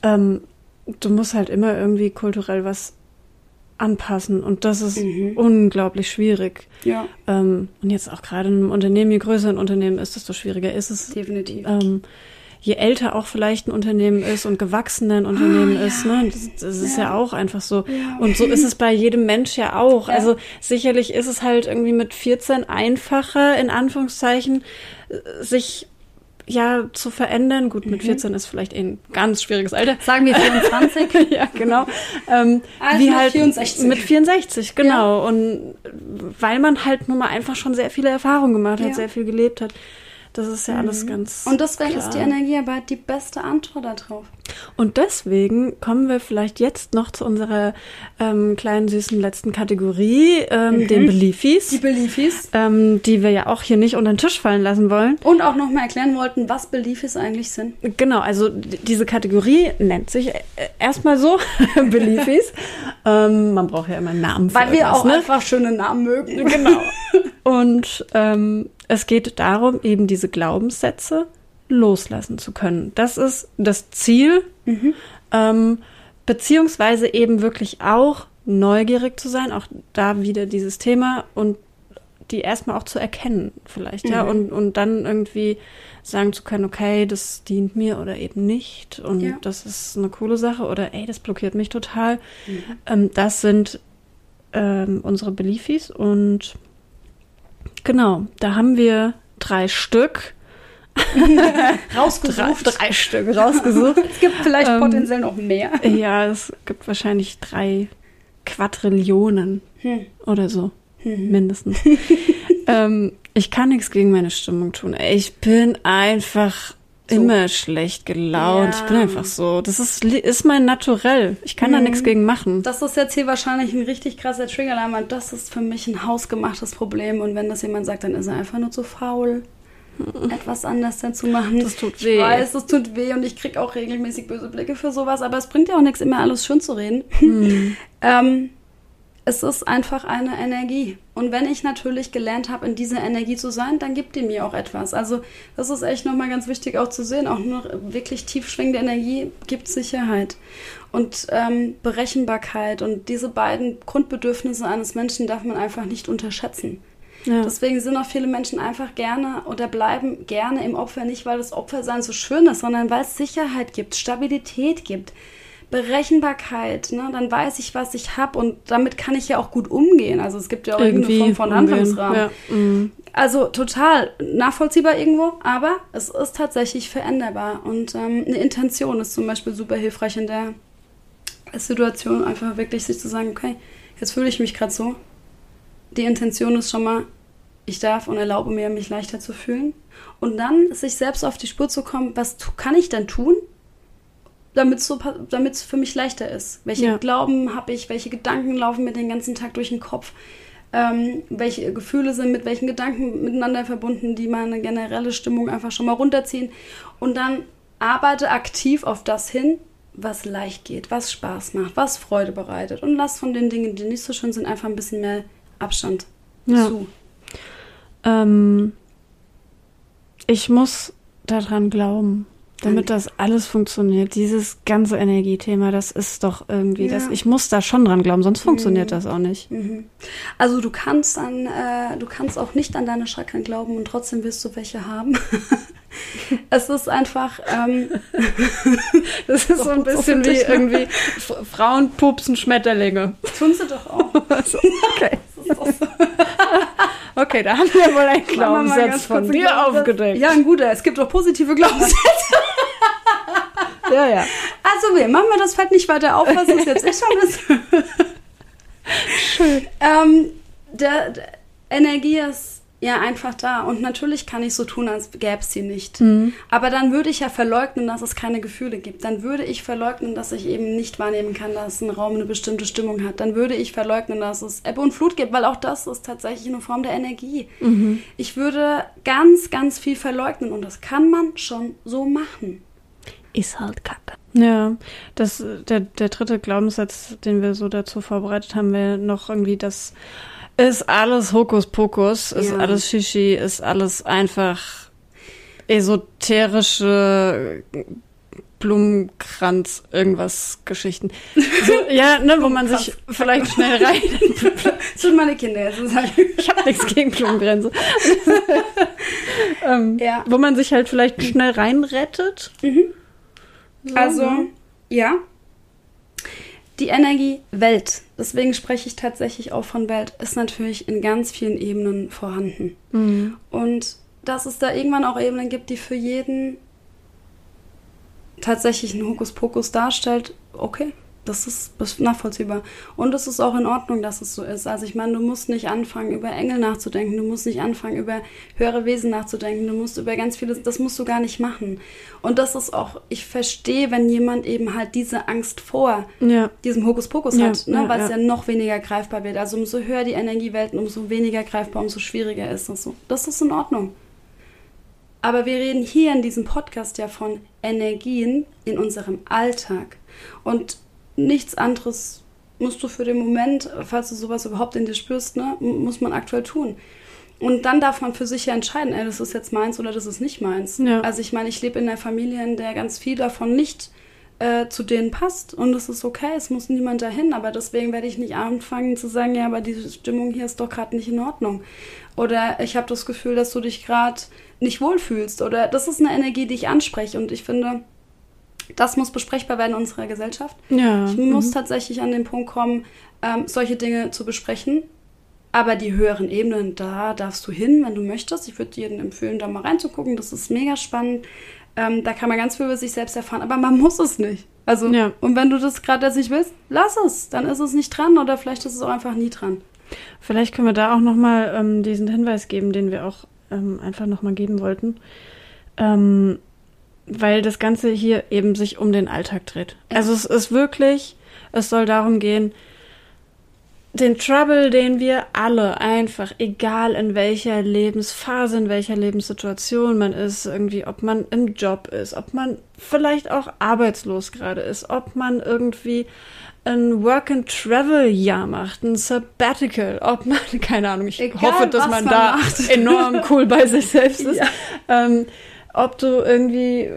B: Ähm, du musst halt immer irgendwie kulturell was anpassen und das ist mhm. unglaublich schwierig.
A: Ja.
B: Ähm, und jetzt auch gerade in einem Unternehmen, je größer ein Unternehmen ist, desto schwieriger ist es.
A: Definitiv.
B: Ähm, je älter auch vielleicht ein Unternehmen ist und gewachsener ein Unternehmen oh, ist, ne? Das, das ist ja. auch einfach so. Und so ist es bei jedem Mensch ja auch. Also sicherlich ist es halt irgendwie mit 14 einfacher, in Anführungszeichen, sich ja zu verändern. Gut, mit 14 mhm. ist vielleicht eh ein ganz schwieriges Alter.
A: Sagen wir 24. <laughs>
B: ja, genau. Ähm, also wie halt 64. mit 64, genau. Ja. Und weil man halt nun mal einfach schon sehr viele Erfahrungen gemacht hat, ja. sehr viel gelebt hat. Das ist ja alles mhm. ganz.
A: Und deswegen klar. ist die Energiearbeit die beste Antwort darauf.
B: Und deswegen kommen wir vielleicht jetzt noch zu unserer ähm, kleinen süßen letzten Kategorie, ähm, mhm. den Beliefis.
A: Die Beliefis.
B: Ähm, die wir ja auch hier nicht unter den Tisch fallen lassen wollen.
A: Und auch nochmal erklären wollten, was Beliefis eigentlich sind.
B: Genau, also diese Kategorie nennt sich äh, erstmal so <laughs> Beliefis. <laughs> Ähm, man braucht ja immer einen Namen.
A: Weil wir auch ne? einfach schöne Namen mögen.
B: Genau. <laughs> Und ähm, es geht darum, eben diese Glaubenssätze loslassen zu können. Das ist das Ziel, mhm. ähm, beziehungsweise eben wirklich auch neugierig zu sein, auch da wieder dieses Thema und die erstmal auch zu erkennen, vielleicht, mhm. ja, und, und dann irgendwie sagen zu können, okay, das dient mir oder eben nicht und ja. das ist eine coole Sache oder ey, das blockiert mich total. Mhm. Ähm, das sind ähm, unsere Beliefs und Genau, da haben wir drei Stück. <laughs>
A: rausgesucht.
B: Drei, drei, Stück rausgesucht.
A: es gibt vielleicht ähm, potenziell noch mehr.
B: Ja, es gibt wahrscheinlich drei Quadrillionen hm. oder so. Hm. Mindestens. <laughs> ähm, ich kann nichts gegen meine Stimmung tun. Ich bin einfach so. immer schlecht gelaunt. Ja. Ich bin einfach so. Das ist, ist mein Naturell. Ich kann mhm. da nichts gegen machen.
A: Das ist jetzt hier wahrscheinlich ein richtig krasser Trigger-Alarm. Das ist für mich ein hausgemachtes Problem. Und wenn das jemand sagt, dann ist er einfach nur zu faul. <laughs> etwas anders denn zu machen.
B: Das tut weh. Ich
A: weiß, das tut weh und ich kriege auch regelmäßig böse Blicke für sowas, aber es bringt ja auch nichts, immer alles schön zu reden. Hm. <laughs> ähm, es ist einfach eine Energie. Und wenn ich natürlich gelernt habe, in dieser Energie zu sein, dann gibt die mir auch etwas. Also das ist echt nochmal ganz wichtig auch zu sehen. Auch nur wirklich tief schwingende Energie gibt Sicherheit und ähm, Berechenbarkeit. Und diese beiden Grundbedürfnisse eines Menschen darf man einfach nicht unterschätzen. Ja. Deswegen sind auch viele Menschen einfach gerne oder bleiben gerne im Opfer, nicht weil das Opfersein so schön ist, sondern weil es Sicherheit gibt, Stabilität gibt. Berechenbarkeit, ne? dann weiß ich, was ich habe und damit kann ich ja auch gut umgehen. Also es gibt ja auch Irgendwie irgendeine Form von Handlungsrahmen. Ja. Mhm. Also total nachvollziehbar irgendwo, aber es ist tatsächlich veränderbar und ähm, eine Intention ist zum Beispiel super hilfreich in der Situation, einfach wirklich sich zu sagen, okay, jetzt fühle ich mich gerade so. Die Intention ist schon mal, ich darf und erlaube mir, mich leichter zu fühlen. Und dann sich selbst auf die Spur zu kommen, was kann ich denn tun, damit so, es für mich leichter ist. Welche ja. Glauben habe ich, welche Gedanken laufen mir den ganzen Tag durch den Kopf, ähm, welche Gefühle sind mit welchen Gedanken miteinander verbunden, die meine generelle Stimmung einfach schon mal runterziehen und dann arbeite aktiv auf das hin, was leicht geht, was Spaß macht, was Freude bereitet. Und lass von den Dingen, die nicht so schön sind, einfach ein bisschen mehr Abstand
B: Ja.
A: zu.
B: Ähm, ich muss daran glauben, damit das alles funktioniert. Dieses ganze Energiethema, das ist doch irgendwie
A: Ja.
B: das. Ich muss da schon dran glauben, sonst funktioniert das auch nicht.
A: Mhm. Also du kannst an, äh, du kannst auch nicht an deine Chakren glauben und trotzdem wirst du welche haben. <laughs> es ist einfach, ähm, <laughs>
B: Das ist so ein bisschen wie irgendwie Frauen pupsen Schmetterlinge.
A: tun sie doch auch. <laughs>
B: Okay. <laughs> Okay, da haben wir wohl einen Glaubenssatz von dir
A: Glaubenssatz.
B: aufgedeckt.
A: Ja, ein guter. Es gibt auch positive Glaubenssätze. <laughs>
B: ja, ja.
A: Also wir machen wir das Feld nicht weiter auf, was es jetzt ist schon ist. <laughs>
B: Schön.
A: ähm, der, der Energie ist ja einfach da. Und natürlich kann ich so tun, als gäbe es sie nicht.
B: Mhm.
A: Aber dann würde ich ja verleugnen, dass es keine Gefühle gibt. Dann würde ich verleugnen, dass ich eben nicht wahrnehmen kann, dass ein Raum eine bestimmte Stimmung hat. Dann würde ich verleugnen, dass es Ebbe und Flut gibt, weil auch das ist tatsächlich eine Form der Energie.
B: Mhm.
A: Ich würde ganz, ganz viel verleugnen und das kann man schon so machen.
B: Ist halt kacke. Ja, das, der, der dritte Glaubenssatz, den wir so dazu vorbereitet haben, wäre noch irgendwie, das ist alles Hokuspokus, ist
A: Ja.
B: alles Shishi, ist alles einfach esoterische Blumenkranz, irgendwas Geschichten. So, <laughs> ja, ne, wo man sich vielleicht schnell rein.
A: Das <laughs> sind meine Kinder
B: Ich habe nichts gegen Blumengrenze. <laughs> ähm,
A: Ja.
B: Wo man sich halt vielleicht schnell reinrettet. So,
A: Also,
B: ne?
A: ja. Die Energie Welt, deswegen spreche ich tatsächlich auch von Welt, ist natürlich in ganz vielen Ebenen vorhanden.
B: Mhm.
A: Und dass es da irgendwann auch Ebenen gibt, die für jeden tatsächlich einen Hokuspokus darstellt, okay, das ist das ist nachvollziehbar. Und es ist auch in Ordnung, dass es so ist. Also ich meine, du musst nicht anfangen, über Engel nachzudenken, du musst nicht anfangen, über höhere Wesen nachzudenken, du musst über ganz vieles, das musst du gar nicht machen. Und das ist auch, ich verstehe, wenn jemand eben halt diese Angst vor
B: Ja.
A: diesem Hokuspokus
B: Ja,
A: hat, ne?
B: ja,
A: weil es
B: ja.
A: ja noch weniger greifbar wird. Also umso höher die Energiewelten, umso weniger greifbar, umso schwieriger ist das so. Das ist in Ordnung. Aber wir reden hier in diesem Podcast ja von Energien in unserem Alltag. Und nichts anderes musst du für den Moment, falls du sowas überhaupt in dir spürst, ne, muss man aktuell tun. Und dann darf man für sich ja entscheiden, ey, das ist jetzt meins oder das ist nicht meins.
B: Ja.
A: Also ich meine, ich lebe in einer Familie, in der ganz viel davon nicht äh, zu denen passt. Und es ist okay, es muss niemand dahin. Aber deswegen werde ich nicht anfangen zu sagen, ja, aber diese Stimmung hier ist doch gerade nicht in Ordnung. Oder ich habe das Gefühl, dass du dich gerade nicht wohlfühlst. Oder das ist eine Energie, die ich anspreche. Und ich finde, das muss besprechbar werden in unserer Gesellschaft.
B: Ja.
A: Ich muss
B: mhm.
A: tatsächlich an den Punkt kommen, ähm, solche Dinge zu besprechen. Aber die höheren Ebenen, da darfst du hin, wenn du möchtest. Ich würde jedem empfehlen, da mal reinzugucken. Das ist mega spannend. Ähm, da kann man ganz viel über sich selbst erfahren, aber man muss es nicht. Also,
B: Ja.
A: und wenn du das gerade jetzt nicht willst, lass es. Dann ist es nicht dran oder vielleicht ist es auch einfach nie dran.
B: Vielleicht können wir da auch nochmal ähm, diesen Hinweis geben, den wir auch ähm, einfach nochmal geben wollten. Ähm, weil das Ganze hier eben sich um den Alltag dreht. Also es ist wirklich, es soll darum gehen, den Trouble, den wir alle einfach, egal in welcher Lebensphase, in welcher Lebenssituation man ist, irgendwie, ob man im Job ist, ob man vielleicht auch arbeitslos gerade ist, ob man irgendwie ein Work-and-Travel-Jahr macht, ein Sabbatical, ob man, <laughs> keine Ahnung, ich
A: Egal,
B: hoffe, dass man,
A: man
B: da
A: macht.
B: enorm cool bei sich selbst <laughs> ist.
A: Ja.
B: Ähm, ob du irgendwie,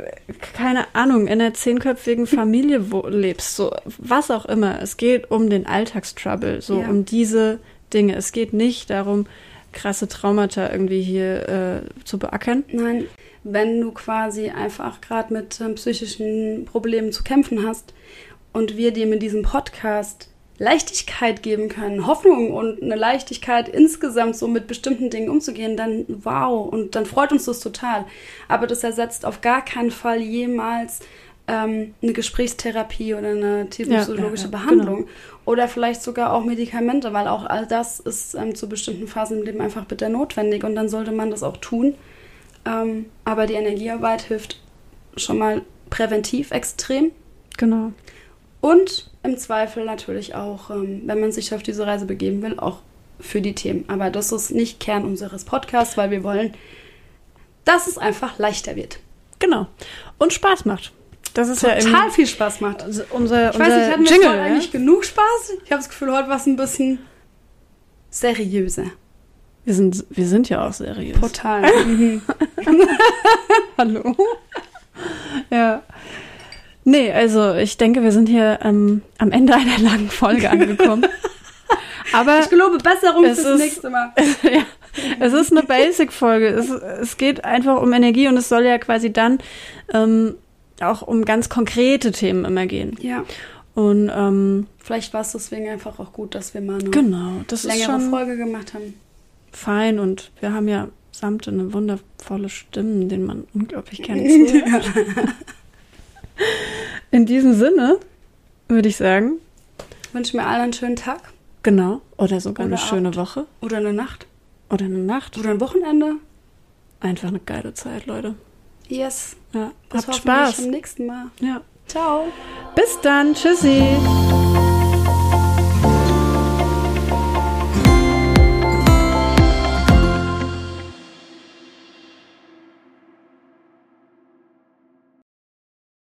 B: keine Ahnung, in einer zehnköpfigen Familie lebst, so was auch immer. Es geht um den Alltagstrouble, so
A: Ja.
B: um diese Dinge. Es geht nicht darum, krasse Traumata irgendwie hier äh, zu beackern.
A: Nein, wenn du quasi einfach gerade mit ähm, psychischen Problemen zu kämpfen hast und wir dir mit diesem Podcast Leichtigkeit geben können, Hoffnung und eine Leichtigkeit insgesamt so mit bestimmten Dingen umzugehen, dann wow und dann freut uns das total. Aber das ersetzt auf gar keinen Fall jemals ähm, eine Gesprächstherapie oder eine tiefenpsychologische
B: ja, ja,
A: Behandlung oder vielleicht sogar auch Medikamente, weil auch all das ist ähm, zu bestimmten Phasen im Leben einfach bitter notwendig und dann sollte man das auch tun. Ähm, aber die Energiearbeit hilft schon mal präventiv extrem
B: Genau.
A: Und im Zweifel natürlich auch, ähm, wenn man sich auf diese Reise begeben will, auch für die Themen. Aber das ist nicht Kern unseres Podcasts, weil wir wollen, dass es einfach leichter wird.
B: Genau. Und Spaß macht. das ist ja
A: total viel Spaß macht.
B: Also unser,
A: Ich weiß
B: unser
A: nicht, hatten wir
B: Jingle,
A: heute
B: ja?
A: eigentlich genug Spaß? Ich habe das Gefühl, heute war es ein bisschen seriöser.
B: Wir sind, wir sind ja auch seriös.
A: Total. Mhm. <laughs>
B: Hallo. ja. Nee, also ich denke, wir sind hier ähm, am Ende <laughs> einer langen Folge angekommen. Aber
A: Ich gelobe Besserung
B: Es
A: fürs
B: ist-
A: nächste Mal. <laughs>
B: ja, es ist eine Basic-Folge. Es, es geht einfach um Energie und es soll ja quasi dann ähm, auch um ganz konkrete Themen immer gehen.
A: Ja,
B: Und ähm,
A: vielleicht war es deswegen einfach auch gut, dass wir mal eine
B: genau, das ist
A: längere
B: schon
A: Folge gemacht haben.
B: fein und wir haben ja samt eine wundervolle Stimmen, den man unglaublich gerne <laughs> zuhört. <laughs> In diesem Sinne würde ich sagen,
A: wünsche mir allen einen schönen Tag
B: genau, oder sogar
A: Oder
B: eine schöne
A: Abend.
B: Woche
A: oder eine Nacht
B: oder eine Nacht.
A: oder ein Wochenende.
B: Einfach eine geile Zeit, Leute.
A: Yes.
B: Ja,
A: Bis
B: habt Spaß.
A: beim nächsten Mal.
B: Ja.
A: Ciao.
B: Bis dann, tschüssi.